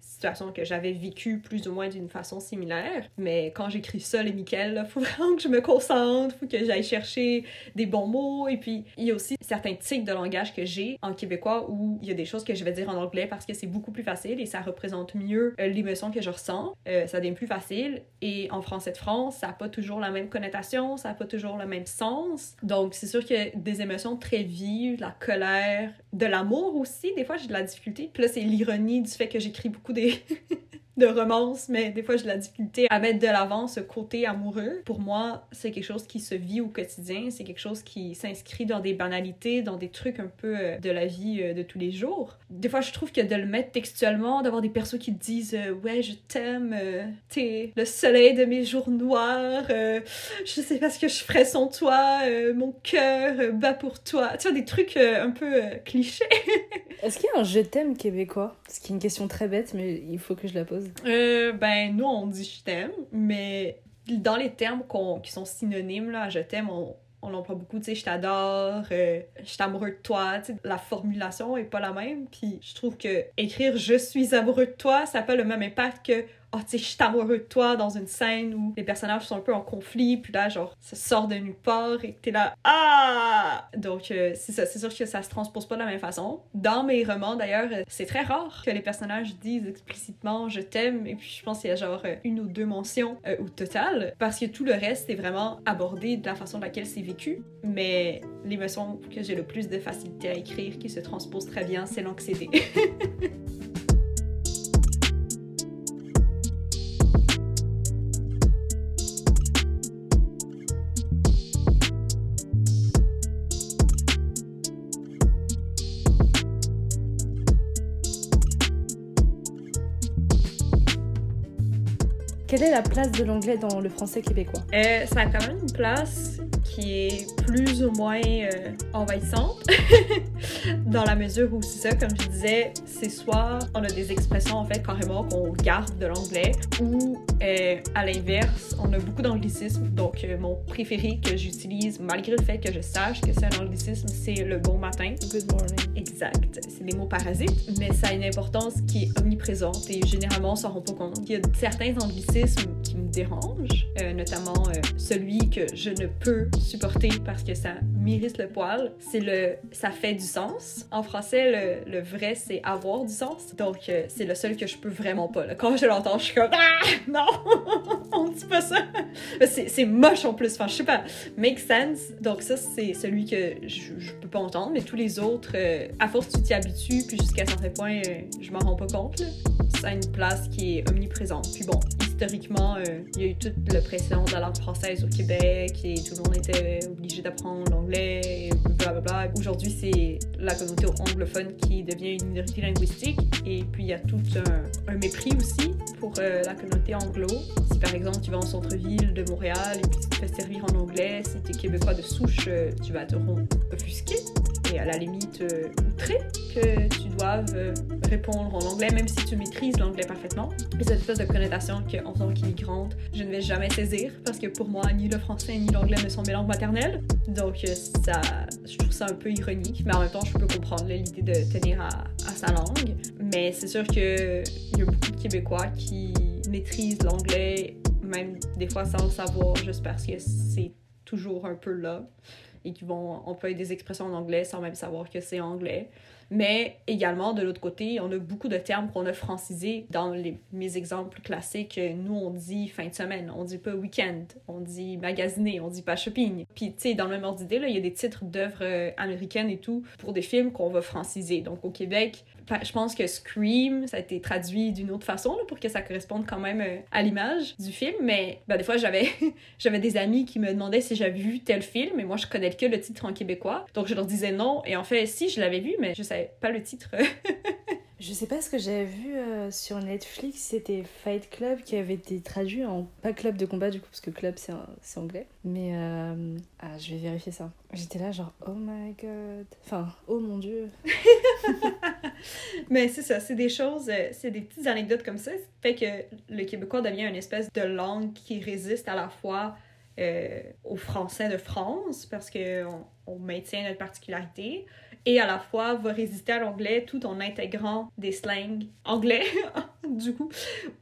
que j'avais vécue plus ou moins d'une façon similaire. Mais quand j'écris ça, les Mickel, il faut vraiment que je me concentre, faut que j'aille chercher des bons mots. Et puis, il y a aussi certains tics de langage que j'ai en québécois où il y a des choses que je vais dire en anglais parce que c'est beaucoup plus facile et ça représente mieux euh, l'émotion que je ressens. Euh, ça devient plus facile. Et en français de France, ça n'a pas toujours la même connotation, ça n'a pas toujours le même sens. Donc, c'est sûr que des émotions très vives, la colère, de l'amour aussi, des fois j'ai de la difficulté. Puis là, c'est l'ironie du fait que j'écris beaucoup des country de romance, mais des fois j'ai la difficulté à mettre de l'avant ce côté amoureux. Pour moi, c'est quelque chose qui se vit au quotidien, c'est quelque chose qui s'inscrit dans des banalités, dans des trucs un peu euh, de la vie euh, de tous les jours. Des fois, je trouve que de le mettre textuellement, d'avoir des persos qui te disent euh, Ouais, je t'aime, t'es le soleil de mes jours noirs, je sais pas ce que je ferais sans toi, mon cœur bat pour toi. Tu vois, des trucs un peu clichés. Est-ce qu'il y a un je t'aime québécois? Ce qui est une question très bête, mais il faut que je la pose. Euh, ben, nous, on dit je t'aime, mais dans les termes qui sont synonymes là, je t'aime, on, on l'emploie beaucoup, tu sais, je t'adore, euh, je suis amoureux de toi, la formulation est pas la même, puis je trouve que écrire je suis amoureux de toi, ça n'a pas le même impact que oh, tu sais, je suis amoureux de toi dans une scène où les personnages sont un peu en conflit, puis là, genre, ça sort de nulle part et t'es là, ah! Donc, euh, c'est ça, c'est sûr que ça se transpose pas de la même façon. Dans mes romans, d'ailleurs, euh, c'est très rare que les personnages disent explicitement je t'aime, et puis je pense qu'il y a genre euh, une ou deux mentions au total, parce que tout le reste est vraiment abordé de la façon de laquelle c'est vécu, mais l'émotion que j'ai le plus de facilité à écrire, qui se transpose très bien, c'est l'anxiété. quelle est la place de l'anglais dans le français québécois? Euh, ça a quand même une place qui est plus ou moins euh, envahissante, dans la mesure où c'est ça, comme je disais, c'est soit on a des expressions en fait carrément qu'on garde de l'anglais, ou euh, à l'inverse, on a beaucoup d'anglicismes. Donc mon préféré que j'utilise, malgré le fait que je sache que c'est un anglicisme, c'est le bon matin. Good morning. Exact. C'est des mots parasites, mais ça a une importance qui est omniprésente et généralement on s'en rend pas compte. Il y a certains anglicismes qui me dérangent, euh, notamment euh, celui que je ne peux supporter parce que ça m'irrite le poil. C'est le ça fait du sens. En français, le, le vrai c'est avoir du sens. Donc euh, c'est le seul que je peux vraiment pas. Quand je l'entends, je suis comme ah non, on dit pas ça. C'est moche en plus. Enfin, je sais pas. Make sense. Donc ça c'est celui que je, je peux pas entendre, mais tous les autres, à force tu t'y habitues, puis jusqu'à un certain point, euh, je m'en rends pas compte. Ça a une place qui est omniprésente. Puis bon, historiquement, il y a eu toute l'oppression de la langue française au Québec et tout le monde était obligé d'apprendre l'anglais, et blablabla. Aujourd'hui, c'est la communauté anglophone qui devient une minorité linguistique. Et puis, il y a tout un, un mépris aussi pour euh, la communauté anglo. Si par exemple, tu vas en centre-ville de Montréal et puis tu te fais servir en anglais, si tu es québécois de souche, euh, tu vas te rendre offusqué et à la limite euh, outré que tu doives euh, répondre en anglais, même si tu maîtrises l'anglais parfaitement. Et cette espèce de connotation qu'en tant qu'immigrante, je ne vais jamais saisir parce que pour moi, ni le français ni l'anglais ne sont mes langues maternelles. Donc euh, ça, je trouve ça un peu ironique, mais en même temps, je peux comprendre l'idée de tenir à, à sa langue. Mais c'est sûr qu'il y a beaucoup de Québécois qui maîtrisent l'anglais, même des fois sans le savoir, juste parce que c'est toujours un peu là et qui vont employer des expressions en anglais sans même savoir que c'est anglais. Mais également, de l'autre côté, on a beaucoup de termes qu'on a francisés. Dans les, mes exemples classiques, nous, on dit fin de semaine, on dit pas week-end, on dit magasiner, on dit pas shopping. Puis, tu sais, dans le même ordre d'idée, il y a des titres d'œuvres euh, américaines et tout pour des films qu'on va franciser. Donc, au Québec, je pense que Scream, ça a été traduit d'une autre façon pour que ça corresponde quand même euh, à l'image du film. Mais ben, des fois, j'avais j'avais des amis qui me demandaient si j'avais vu tel film, et moi, je connais que le titre en québécois. Donc, je leur disais non. Et en fait, si, je l'avais vu, mais je savais pas le titre. Je sais pas ce que j'avais vu euh, sur Netflix, c'était Fight Club qui avait été traduit en. Pas club de combat du coup, parce que club c'est un- c'est anglais. Mais. euh, Ah, je vais vérifier ça. J'étais là genre, oh my god. Enfin, oh mon dieu. Mais c'est ça, c'est des choses, euh, c'est des petites anecdotes comme ça. Fait que le québécois devient une espèce de langue qui résiste à la fois euh, au français de France, parce qu'on on maintient notre particularité, et à la fois va résister à l'anglais tout en intégrant des slangs anglais, du coup,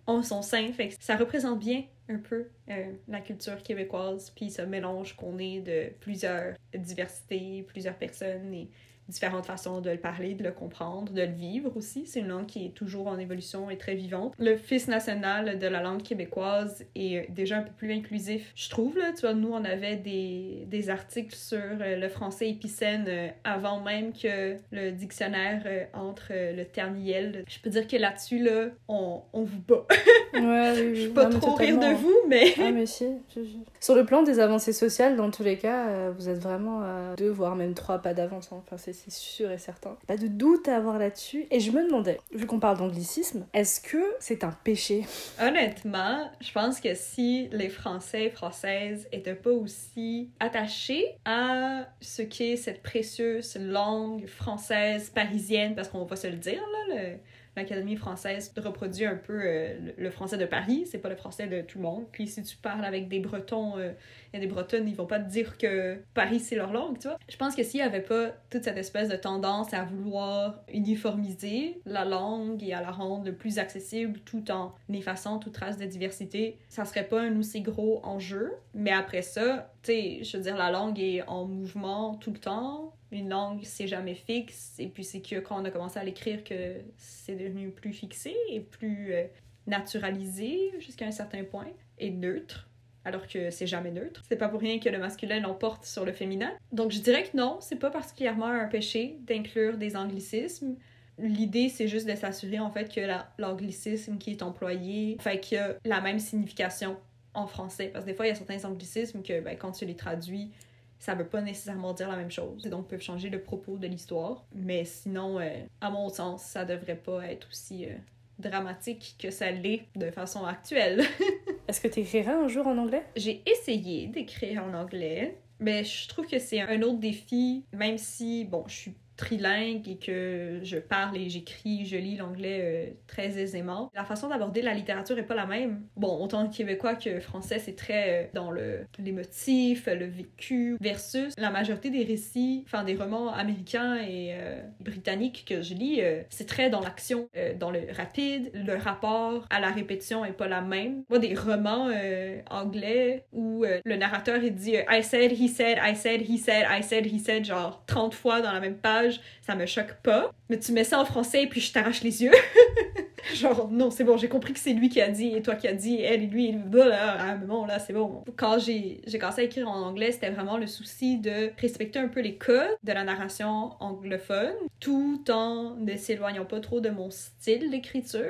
en son sein. Ça représente bien un peu euh, la culture québécoise, puis ce mélange qu'on est de plusieurs diversités, plusieurs personnes et différentes façons de le parler, de le comprendre, de le vivre aussi. C'est une langue qui est toujours en évolution et très vivante. Le Fils national de la langue québécoise est déjà un peu plus inclusif, je trouve. Là. Tu vois, nous, on avait des, des articles sur euh, le français épicène euh, avant même que le dictionnaire euh, entre le terme yel. Je peux dire que là-dessus, là, on, on vous bat. Ouais, oui, oui. Je peux pas Non, trop rire de vous, mais... Ah mais si. Sur le plan des avancées sociales, dans tous les cas, vous êtes vraiment à deux, voire même trois pas d'avance. hein. Enfin, c'est c'est sûr et certain. Pas de doute à avoir là-dessus. Et je me demandais, vu qu'on parle d'anglicisme, est-ce que c'est un péché? Honnêtement, je pense que si les Français et Françaises étaient pas aussi attachés à ce qu'est cette précieuse langue française parisienne, parce qu'on va se le dire, là, le- l'Académie française reproduit un peu euh, le, français de Paris, c'est pas le français de tout le monde. Puis si tu parles avec des Bretons euh, et des Bretonnes, ils vont pas te dire que Paris c'est leur langue, tu vois. Je pense que s'il y avait pas toute cette espèce de tendance à vouloir uniformiser la langue et à la rendre le plus accessible tout en effaçant toute trace de diversité, ça serait pas un aussi gros enjeu. Mais après ça, tu sais, je veux dire, la langue est en mouvement tout le temps. Une langue, c'est jamais fixe. Et puis c'est que quand on a commencé à l'écrire que c'est devenu plus fixé et plus euh, naturalisé jusqu'à un certain point et neutre alors que c'est jamais neutre. C'est pas pour rien que le masculin l'emporte sur le féminin. Donc je dirais que non, c'est pas particulièrement un péché d'inclure des anglicismes. L'idée, c'est juste de s'assurer en fait que la- l'anglicisme qui est employé fait qu'il a la même signification en français. Parce que des fois, il y a certains anglicismes que ben, quand tu les traduis, ça veut pas nécessairement dire la même chose. Et donc peuvent changer le propos de l'histoire. Mais sinon, euh, à mon sens, ça devrait pas être aussi euh, dramatique que ça l'est de façon actuelle. Est-ce que tu écrirais un jour en anglais? J'ai essayé d'écrire en anglais, mais je trouve que c'est un autre défi, même si, bon, je suis trilingue et que je parle et j'écris, je lis l'anglais euh, très aisément. La façon d'aborder la littérature est pas la même. Bon, autant québécois que français, c'est très euh, dans le l'émotif, le vécu versus la majorité des récits, enfin des romans américains et euh, britanniques que je lis, c'est très dans l'action, dans le rapide, le rapport à la répétition est pas la même. Moi des romans anglais où le narrateur il dit I said, he said, I said, he said, I said, he said genre 30 fois dans la même page ça me choque pas. Mais tu mets ça en français et puis je t'arrache les yeux. Genre, non, c'est bon, j'ai compris que c'est lui qui a dit et toi qui a dit, elle et lui, et là, ah, bon, là, c'est bon. Quand j'ai commencé à écrire en anglais, c'était vraiment le souci de respecter un peu les codes de la narration anglophone, tout en ne s'éloignant pas trop de mon style d'écriture.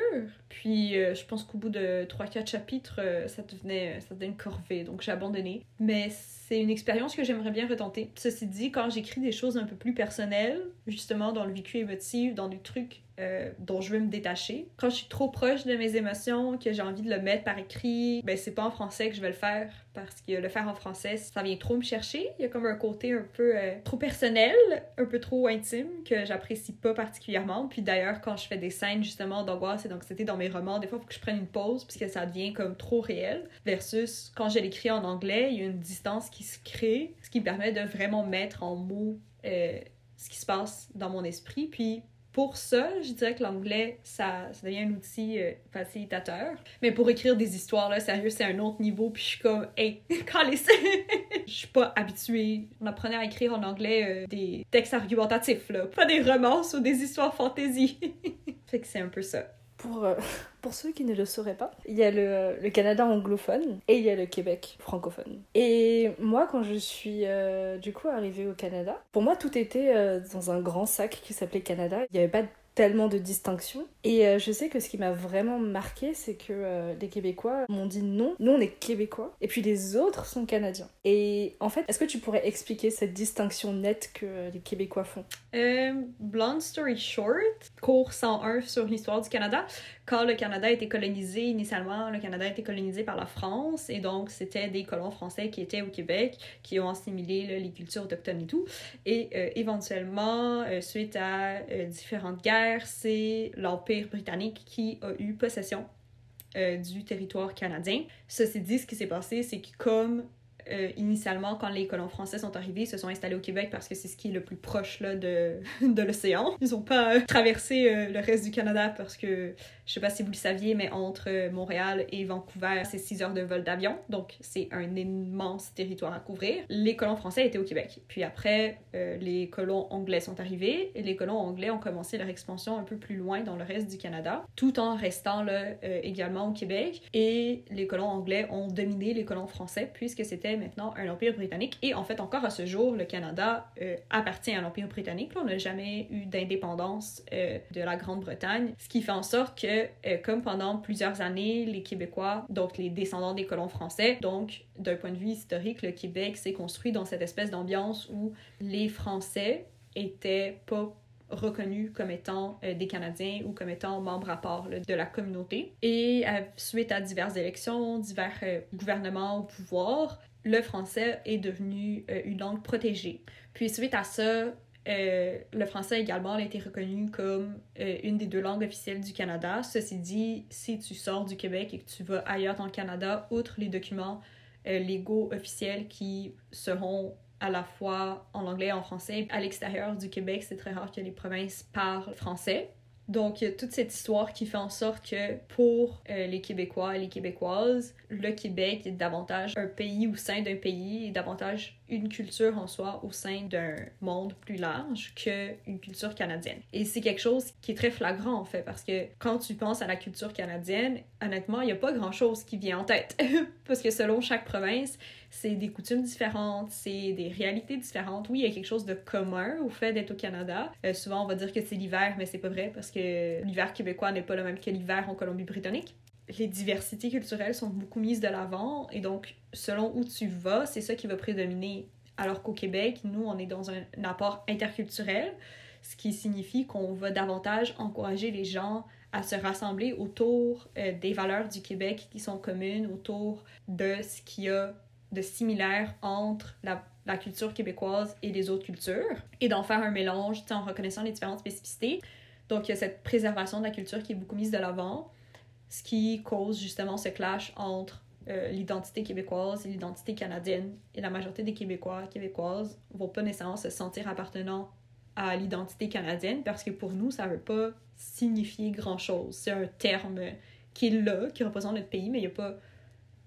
Puis, euh, je pense qu'au bout de 3-4 chapitres, euh, ça, devenait, ça devenait une corvée, donc j'ai abandonné. Mais c'est une expérience que j'aimerais bien retenter. Ceci dit, quand j'écris des choses un peu plus personnelles, justement dans le vécu émotif, dans des trucs euh, dont je veux me détacher. Quand je suis trop proche de mes émotions, que j'ai envie de le mettre par écrit, ben c'est pas en français que je vais le faire parce que le faire en français, ça vient trop me chercher. Il y a comme un côté un peu euh, trop personnel, un peu trop intime que j'apprécie pas particulièrement. Puis d'ailleurs, quand je fais des scènes justement d'angoisse et d'anxiété dans mes romans, des fois, il faut que je prenne une pause puisque ça devient comme trop réel. Versus quand je l'écris en anglais, il y a une distance qui se crée, ce qui me permet de vraiment mettre en mots euh, ce qui se passe dans mon esprit. Puis pour ça, je dirais que l'anglais, ça, devient un outil euh, facilitateur. Mais pour écrire des histoires, là, sérieux, c'est un autre niveau. Puis je suis comme, hey, les... je suis pas habituée. On apprenait à écrire en anglais euh, des textes argumentatifs, là. Pas des romances ou des histoires fantasy. fait que c'est un peu ça. Pour, euh, pour ceux qui ne le sauraient pas, il y a le, Canada anglophone et il y a le Québec francophone. Et moi, quand je suis euh, du coup arrivée au Canada, pour moi, tout était euh, dans un grand sac qui s'appelait Canada. Il n'y avait pas tellement de distinctions. Et euh, je sais que ce qui m'a vraiment marqué, c'est que les Québécois m'ont dit non, nous on est Québécois, et puis les autres sont Canadiens. Et en fait, est-ce que tu pourrais expliquer cette distinction nette que les Québécois font? Blonde story short, cours 101 sur l'histoire du Canada. Quand le Canada a été colonisé, initialement, le Canada a été colonisé par la France, et donc c'était des colons français qui étaient au Québec, qui ont assimilé les cultures autochtones et tout. Et éventuellement, suite à différentes guerres, c'est l'Empire britannique qui a eu possession euh, du territoire canadien. Ceci dit, ce qui s'est passé, c'est que comme euh, initialement, quand les colons français sont arrivés, ils se sont installés au Québec parce que c'est ce qui est le plus proche là, de, de l'océan. Ils n'ont pas euh, traversé le reste du Canada parce que je sais pas si vous le saviez, mais entre Montréal et Vancouver, c'est 6 heures de vol d'avion, donc c'est un immense territoire à couvrir. Les colons français étaient au Québec. Puis après, euh, les colons anglais sont arrivés et les colons anglais ont commencé leur expansion un peu plus loin dans le reste du Canada, tout en restant là euh, également au Québec. Et les colons anglais ont dominé les colons français puisque c'était maintenant un empire britannique. Et en fait, encore à ce jour, le Canada euh, appartient à l'empire britannique. on n'a jamais eu d'indépendance de la Grande-Bretagne, ce qui fait en sorte que euh, comme pendant plusieurs années, les Québécois, donc les descendants des colons français, donc d'un point de vue historique, le Québec s'est construit dans cette espèce d'ambiance où les Français étaient pas reconnus comme étant euh, des Canadiens ou comme étant membres à part de la communauté. Et euh, suite à diverses élections, divers gouvernements au pouvoir, le français est devenu une langue protégée. Puis suite à ça, euh, le français également a été reconnu comme euh, une des deux langues officielles du Canada. Ceci dit, si tu sors du Québec et que tu vas ailleurs dans le Canada, outre les documents euh, légaux officiels qui seront à la fois en anglais et en français, à l'extérieur du Québec, c'est très rare que les provinces parlent français. Donc, il y a toute cette histoire qui fait en sorte que pour euh, les Québécois et les Québécoises, le Québec est davantage un pays au sein d'un pays et davantage une culture en soi au sein d'un monde plus large qu'une culture canadienne. Et c'est quelque chose qui est très flagrant en fait, parce que quand tu penses à la culture canadienne, honnêtement, il n'y a pas grand-chose qui vient en tête. parce que selon chaque province, c'est des coutumes différentes, c'est des réalités différentes. Oui, il y a quelque chose de commun au fait d'être au Canada. Euh, souvent, on va dire que c'est l'hiver, mais c'est pas vrai parce que l'hiver québécois n'est pas le même que l'hiver en Colombie-Britannique. Les diversités culturelles sont beaucoup mises de l'avant et donc, selon où tu vas, c'est ça qui va prédominer. Alors qu'au Québec, nous, on est dans un apport interculturel, ce qui signifie qu'on va davantage encourager les gens à se rassembler autour euh, des valeurs du Québec qui sont communes, autour de ce qu'il y a de similaire entre la, la culture québécoise et les autres cultures, et d'en faire un mélange en reconnaissant les différentes spécificités. Donc, il y a cette préservation de la culture qui est beaucoup mise de l'avant, ce qui cause justement ce clash entre euh, l'identité québécoise et l'identité canadienne. Et la majorité des Québécois, Québécoises, vont pas nécessairement se sentir appartenant à l'identité canadienne parce que pour nous, ça veut pas signifier grand-chose. C'est un terme qui est là, qui représente notre pays, mais il n'y a pas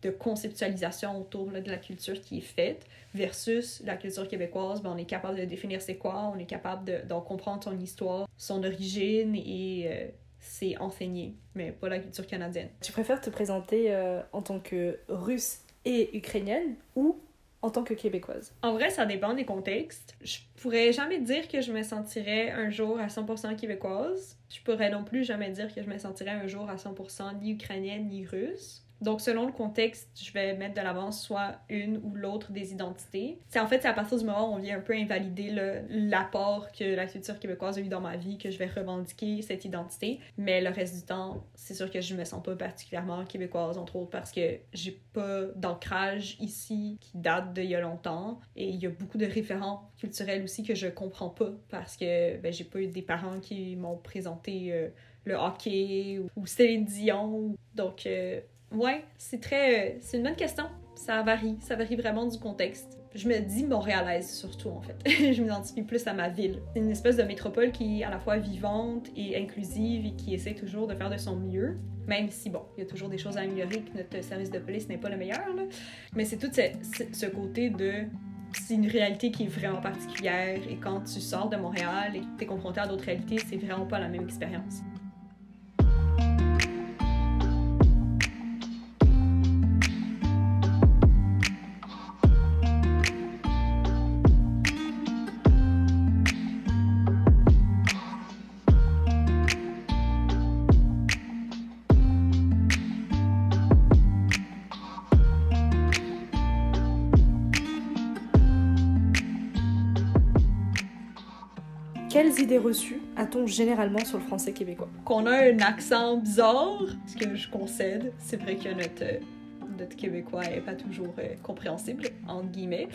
de conceptualisation autour là, de la culture qui est faite versus la culture québécoise, ben, on est capable de définir c'est quoi, on est capable de, d'en comprendre son histoire, son origine et euh, c'est enseigné, mais pas la culture canadienne. Tu préfères te présenter euh, en tant que russe et ukrainienne ou en tant que québécoise? En vrai, ça dépend des contextes. Je pourrais jamais dire que je me sentirais un jour à 100% québécoise. Je pourrais non plus jamais dire que je me sentirais un jour à 100% ni ukrainienne ni russe. Donc, selon le contexte, je vais mettre de l'avant soit une ou l'autre des identités. C'est en fait, c'est à partir du moment où on vient un peu invalider l'apport que la culture québécoise a eu dans ma vie que je vais revendiquer cette identité. Mais le reste du temps, c'est sûr que je me sens pas particulièrement québécoise, entre autres, parce que j'ai pas d'ancrage ici qui date d'il y a longtemps. Et il y a beaucoup de référents culturels aussi que je comprends pas parce que ben, j'ai pas eu des parents qui m'ont présenté euh, le hockey ou, ou Céline Dion. Donc, euh, Ouais, c'est très. C'est une bonne question. Ça varie. Ça varie vraiment du contexte. Je me dis montréalaise surtout, en fait. je m'identifie plus à ma ville. C'est une espèce de métropole qui est à la fois vivante et inclusive et qui essaie toujours de faire de son mieux. Même si, bon, il y a toujours des choses à améliorer, que notre service de police n'est pas le meilleur. Mais c'est tout ce, ce- ce côté de. C'est une réalité qui est vraiment particulière et quand tu sors de Montréal et que tu es confronté à d'autres réalités, c'est vraiment pas la même expérience. Quelles idées reçues a-t-on généralement sur le français québécois? Qu'on a un accent bizarre, ce que je concède. C'est vrai que notre, notre québécois est pas toujours euh, compréhensible, entre guillemets.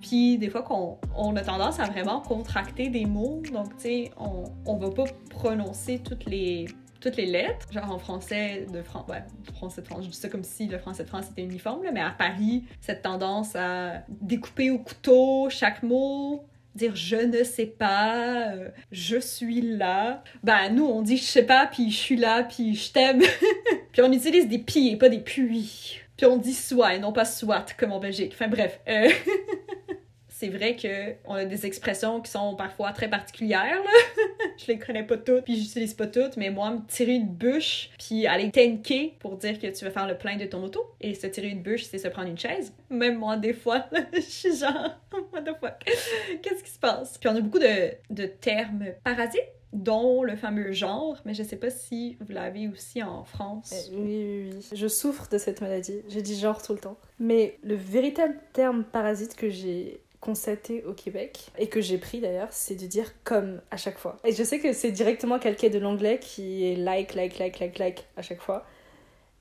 Puis des fois qu'on on a tendance à vraiment contracter des mots, donc tu sais, on, on va pas prononcer toutes les toutes les lettres, genre en français de France, ouais, français de France, je dis ça comme si le français de France était uniforme, mais à Paris, cette tendance à découper au couteau chaque mot, dire je ne sais pas, euh, je suis là. Ben nous on dit je sais pas, puis je suis là, puis je t'aime. puis on utilise des puis et pas des puis. Puis on dit soit et non pas soit comme en Belgique. Enfin bref. euh, C'est vrai que on a des expressions qui sont parfois très particulières. Là. je les connais pas toutes, puis j'utilise pas toutes, mais moi, me tirer une bûche, puis aller tanker pour dire que tu veux faire le plein de ton auto. Et se tirer une bûche, c'est se prendre une chaise. Même moi, des fois, je suis genre, what the fuck, qu'est-ce qui se passe? Puis on a beaucoup de, de termes parasites, dont le fameux genre, mais je sais pas si vous l'avez aussi en France. Euh, Oui, oui, oui. Je souffre de cette maladie. Je dis genre tout le temps. Mais le véritable terme parasite que j'ai constaté au Québec, et que j'ai pris d'ailleurs, c'est de dire comme à chaque fois. Et je sais que c'est directement calqué de l'anglais qui est like, like, like, like, like à chaque fois.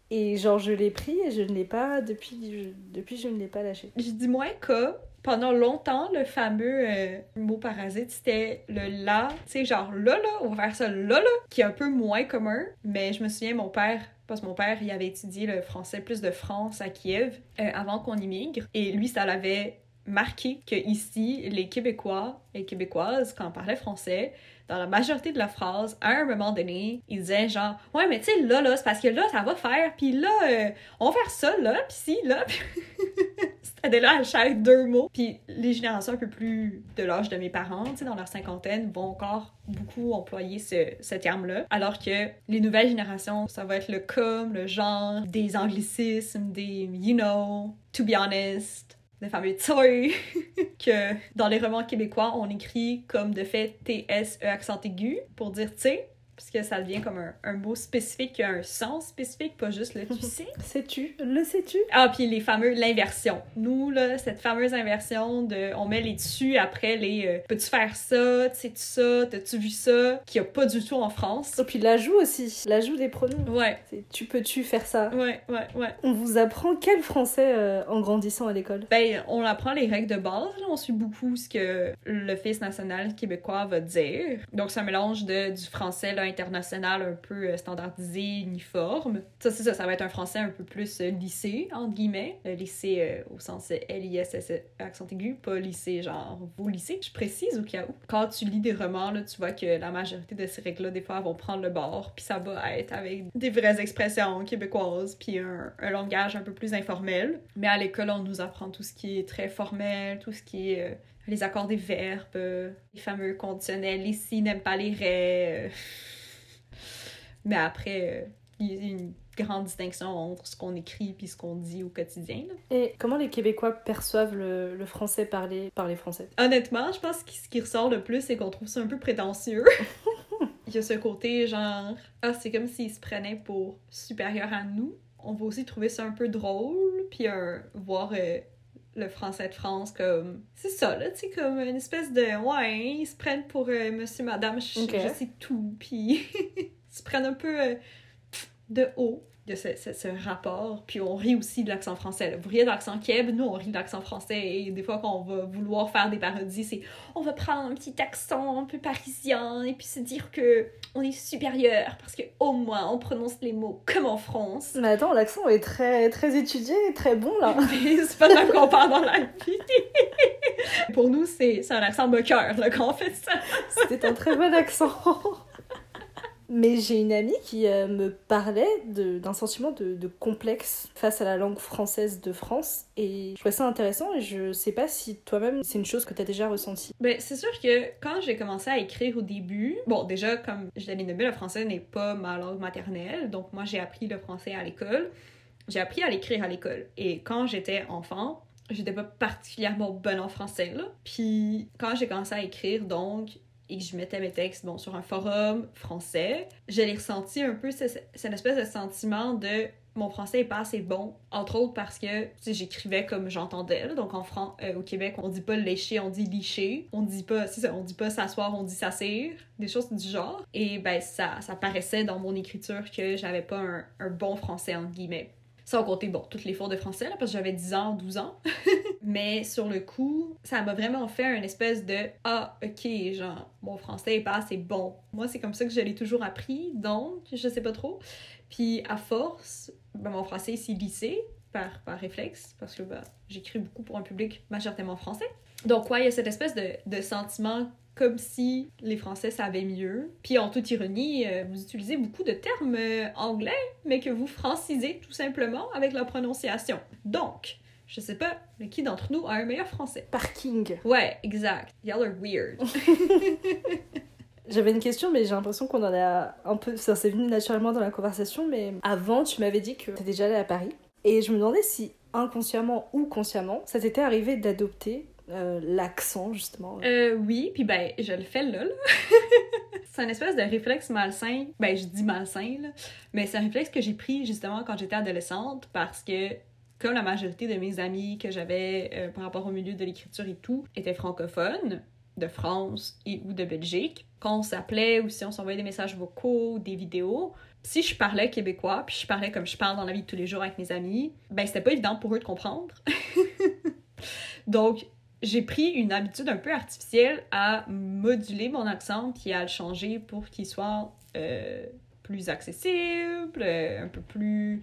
Et genre, je l'ai pris et je ne l'ai pas, depuis, je, depuis je ne l'ai pas lâché. Je dis moins que pendant longtemps, le fameux euh, mot parasite, c'était le là, tu sais, genre là, là, on va faire ça là, là, qui est un peu moins commun. Mais je me souviens, mon père, parce que mon père, il avait étudié le français plus de France à Kiev euh, avant qu'on immigre. Et lui, ça l'avait marqué que ici, les Québécois et Québécoises, quand on parlait français, dans la majorité de la phrase, à un moment donné, ils disaient genre « Ouais, mais tu sais, là, là, c'est parce que là, ça va faire, puis là, euh, on va faire ça, là, puis ci, là, puis... » C'était là à chaque deux mots. Puis les générations un peu plus de l'âge de mes parents, tu sais, dans leur cinquantaine, vont encore beaucoup employer ce, ce terme-là. Alors que les nouvelles générations, ça va être le comme, le genre, des anglicismes, des you know, to be honest, des fameux toy, que dans les romans québécois, on écrit comme de fait TSE accent aigu pour dire tu. Parce que ça devient comme un, un mot spécifique qui a un sens spécifique, pas juste le tu sais. Sais-tu? Le sais-tu? Ah, puis les fameux, l'inversion. Nous, là, cette fameuse inversion de on met les dessus après les euh, peux-tu faire ça, tu sais-tu ça, t'as-tu vu ça, qu'il n'y a pas du tout en France. Et puis l'ajout aussi, l'ajout des pronoms. Ouais, C'est tu peux-tu faire ça? Ouais, ouais, ouais. On vous apprend quel français euh, en grandissant à l'école? Ben, on apprend les règles de base, là. on suit beaucoup ce que l'Office national québécois va dire. Donc, c'est un mélange de, du français là, international un peu euh, standardisé, uniforme. Ça, c'est ça, ça va être un français un peu plus euh, lycée, entre guillemets. Euh, lycée au sens L-I-S-S, accent aigu, pas lycée genre vos lycées. Je précise au cas où. Quand tu lis des romans, là, tu vois que la majorité de ces règles-là, des fois, vont prendre le bord, puis ça va être avec des vraies expressions québécoises, puis un, langage un peu plus informel. Mais à l'école, on nous apprend tout ce qui est très formel, tout ce qui est les accords des verbes, les fameux conditionnels, ici n'aime pas les raies. Mais après, euh, il y a une grande distinction entre ce qu'on écrit puis ce qu'on dit au quotidien. là. Et comment les Québécois perçoivent le, le français parlé par les Français? Honnêtement, je pense que ce qui ressort le plus, c'est qu'on trouve ça un peu prétentieux. Il y a ce côté genre, ah, c'est comme s'ils se prenaient pour supérieurs à nous. On va aussi trouver ça un peu drôle, puis euh, voir euh, le français de France comme. C'est ça, là, tu sais, comme une espèce de. Ouais, ils se prennent pour euh, monsieur, madame, je, je sais tout, puis se prennent un peu euh, de haut de ce, ce- ce rapport. Puis on rit aussi de l'accent français. là. Vous riez de l'accent Québec, nous on rit de l'accent français. Et des fois, quand on va vouloir faire des parodies, c'est on va prendre un petit accent un peu parisien et puis se dire que on est supérieur parce que au moins on prononce les mots comme en France. Mais attends, l'accent est très, très étudié et très bon là. C'est pas de qu'on parle dans la vie. Pour nous, c'est c'est un accent moqueur là, quand on fait ça. C'était un très bon accent. Mais j'ai une amie qui euh, me parlait d'un sentiment de, de complexe face à la langue française de France. Et je trouvais ça intéressant et je sais pas si toi-même c'est une chose que tu as déjà ressentie. Ben, c'est sûr que quand j'ai commencé à écrire au début, bon, déjà, comme je l'avais nommé, le français n'est pas ma langue maternelle, donc moi j'ai appris le français à l'école. J'ai appris à l'écrire à l'école. Et quand j'étais enfant, j'étais pas particulièrement bonne en français, là. Puis quand j'ai commencé à écrire, donc, et que je mettais mes textes bon, sur un forum français, je ressenti un peu, ce- cette espèce de sentiment de mon français est pas assez bon, entre autres parce que j'écrivais comme j'entendais. Donc en euh, au Québec, on dit pas lécher, on dit licher. On dit pas, c'est on dit pas s'asseoir, on dit s'assire. Des choses du genre. Et ben ça, ça paraissait dans mon écriture que j'avais pas un, un bon français entre guillemets. Sans compter, bon, toutes les fautes de français, là, parce que j'avais 10 ans, 12 ans. Mais sur le coup, ça m'a vraiment fait une espèce de Ah, ok, genre, mon français est pas assez bon. Moi, c'est comme ça que je l'ai toujours appris, donc je sais pas trop. Puis à force, ben, mon français s'est lissé par, par réflexe, parce que ben, j'écris beaucoup pour un public majoritairement français. Donc, ouais, il y a cette espèce de, de sentiment comme si les Français savaient mieux. Puis en toute ironie, euh, vous utilisez beaucoup de termes euh, anglais, mais que vous francisez tout simplement avec la prononciation. Donc, je sais pas, mais qui d'entre nous a un meilleur français? Parking. Ouais, exact. Y'all are weird. J'avais une question, mais j'ai l'impression qu'on en a un peu. Ça s'est venu naturellement dans la conversation, mais avant, tu m'avais dit que t'étais déjà allé à Paris. Et je me demandais si, inconsciemment ou consciemment, ça t'était arrivé d'adopter euh, l'accent, justement. Euh, oui, puis ben, je le fais là, c'est un espèce de réflexe malsain. Ben, je dis malsain, là. Mais c'est un réflexe que j'ai pris justement quand j'étais adolescente parce que, comme la majorité de mes amis que j'avais euh, par rapport au milieu de l'écriture et tout, étaient francophones, de France et ou de Belgique, quand on s'appelait ou si on s'envoyait des messages vocaux des vidéos, si je parlais québécois, puis je parlais comme je parle dans la vie de tous les jours avec mes amis, ben c'était pas évident pour eux de comprendre. Donc, j'ai pris une habitude un peu artificielle à moduler mon accent puis à le changer pour qu'il soit euh, plus accessible, euh, un peu plus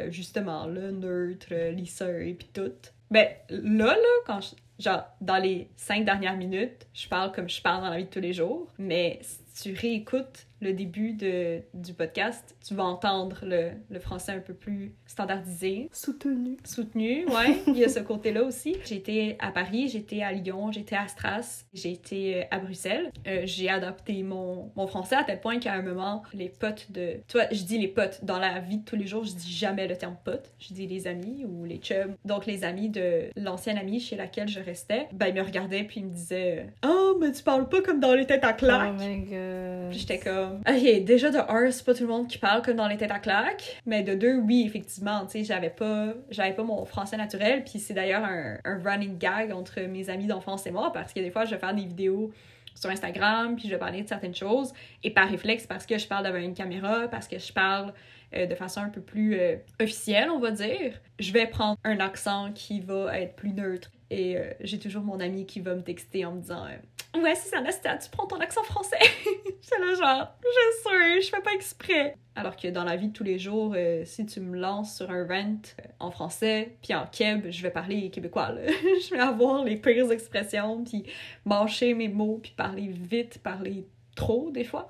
euh, justement là, neutre, lisseur et puis tout. Ben là, là, quand je, genre dans les cinq dernières minutes, je parle comme je parle dans la vie de tous les jours, mais si tu réécoutes le début de, du podcast, tu vas entendre le, le français un peu plus standardisé Soutenu. soutenu, ouais. Il y a ce côté-là aussi. Été à Paris, j'étais à Lyon, j'étais à Stras, été euh, à Bruxelles. Euh, j'ai adopté mon, mon français à tel point qu'à un moment, les potes de... Tu vois, je dis les potes. Dans la vie de tous les jours, je dis jamais le terme pote. Je dis les amis ou les chums. Donc les amis de l'ancienne amie chez laquelle je restais, ben ils me regardaient puis ils me disaient « Oh mais tu parles pas comme dans les têtes à claques. Oh my god. Puis j'étais comme, ok, déjà de un, c'est pas tout le monde qui parle comme dans les têtes à claques. Mais de deux, oui, effectivement, tu sais, j'avais pas, j'avais pas mon français naturel. Puis c'est d'ailleurs un, un running gag entre mes amis d'enfance et moi, parce que des fois, je vais faire des vidéos sur Instagram, puis je vais parler de certaines choses. Et par réflexe, parce que je parle devant une caméra, parce que je parle euh, de façon un peu plus euh, officielle, on va dire, je vais prendre un accent qui va être plus neutre. Et euh, j'ai toujours mon ami qui va me texter en me disant Ouais, c'est Anastasia, tu prends ton accent français. c'est le genre, je sais, je fais pas exprès. Alors que dans la vie de tous les jours, euh, si tu me lances sur un rent en français, puis en keb, je vais parler québécois. Je vais avoir les pires expressions, puis mâcher mes mots, puis parler vite, parler trop des fois.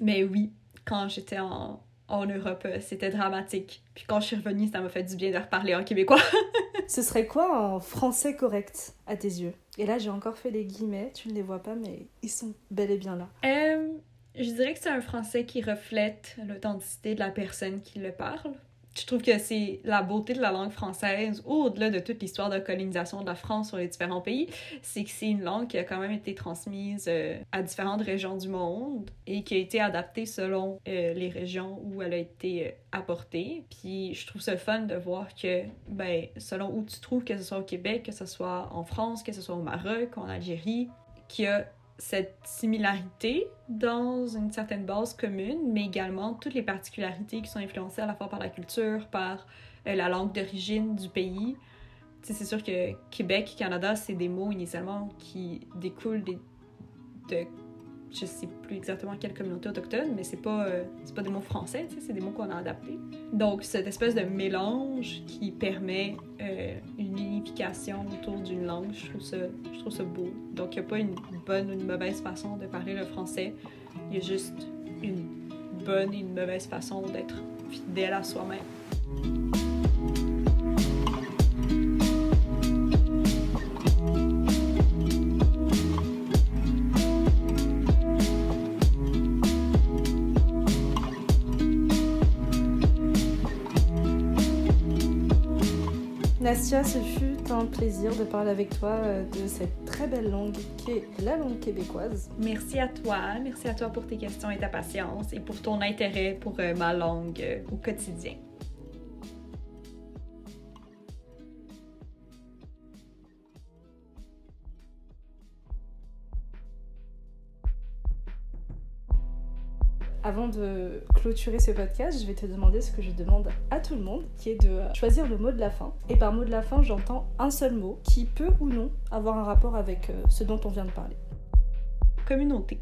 Mais oui, quand j'étais en, en Europe, c'était dramatique. Puis quand je suis revenue, ça m'a fait du bien de reparler en québécois. Ce serait quoi un français correct à tes yeux? Et là, j'ai encore fait les guillemets, tu ne les vois pas, mais ils sont bel et bien là. Euh, je dirais que c'est un français qui reflète l'authenticité de la personne qui le parle. Je trouve que c'est la beauté de la langue française, au-delà de toute l'histoire de colonisation de la France sur les différents pays, c'est que c'est une langue qui a quand même été transmise euh, à différentes régions du monde et qui a été adaptée selon euh, les régions où elle a été euh, apportée. Puis je trouve ça fun de voir que, ben, selon où tu trouves, que ce soit au Québec, que ce soit en France, que ce soit au Maroc, en Algérie, qu'il y a cette similarité dans une certaine base commune, mais également toutes les particularités qui sont influencées à la fois par la culture, par euh, la langue d'origine du pays. C'est sûr que Québec, Canada, c'est des mots initialement qui découlent de je sais plus exactement quelle communauté autochtone, mais c'est pas, euh, pas des mots français, c'est des mots qu'on a adaptés. Donc, cette espèce de mélange qui permet euh, une unification autour d'une langue, je trouve ça, je trouve ça beau. Donc, il n'y a pas une bonne ou une mauvaise façon de parler le français, il y a juste une bonne et une mauvaise façon d'être fidèle à soi-même. Nastia, ce fut un plaisir de parler avec toi euh, de cette très belle langue qui est la langue québécoise. Merci à toi, merci à toi pour tes questions et ta patience et pour ton intérêt pour euh, ma langue euh, au quotidien. Avant de clôturer ce podcast, je vais te demander ce que je demande à tout le monde, qui est de choisir le mot de la fin. Et par mot de la fin, j'entends un seul mot qui peut ou non avoir un rapport avec euh, ce dont on vient de parler. Communauté.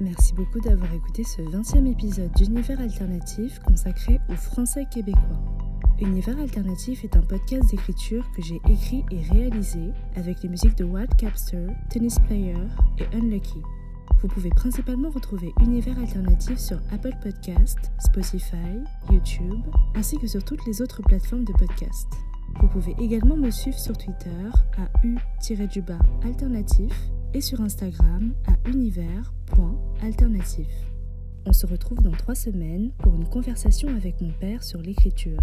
Merci beaucoup d'avoir écouté ce 20e épisode d'Univers Alternatif consacré aux Français québécois. Univers Alternatif est un podcast d'écriture que j'ai écrit et réalisé avec les musiques de Wild Capster, Tennis Player et Unlucky. Vous pouvez principalement retrouver Univers Alternatif sur Apple Podcast, Spotify, YouTube, ainsi que sur toutes les autres plateformes de podcast. Vous pouvez également me suivre sur Twitter à u-du-bas alternatif et sur Instagram à univers.alternatif. On se retrouve dans trois semaines pour une conversation avec mon père sur l'écriture.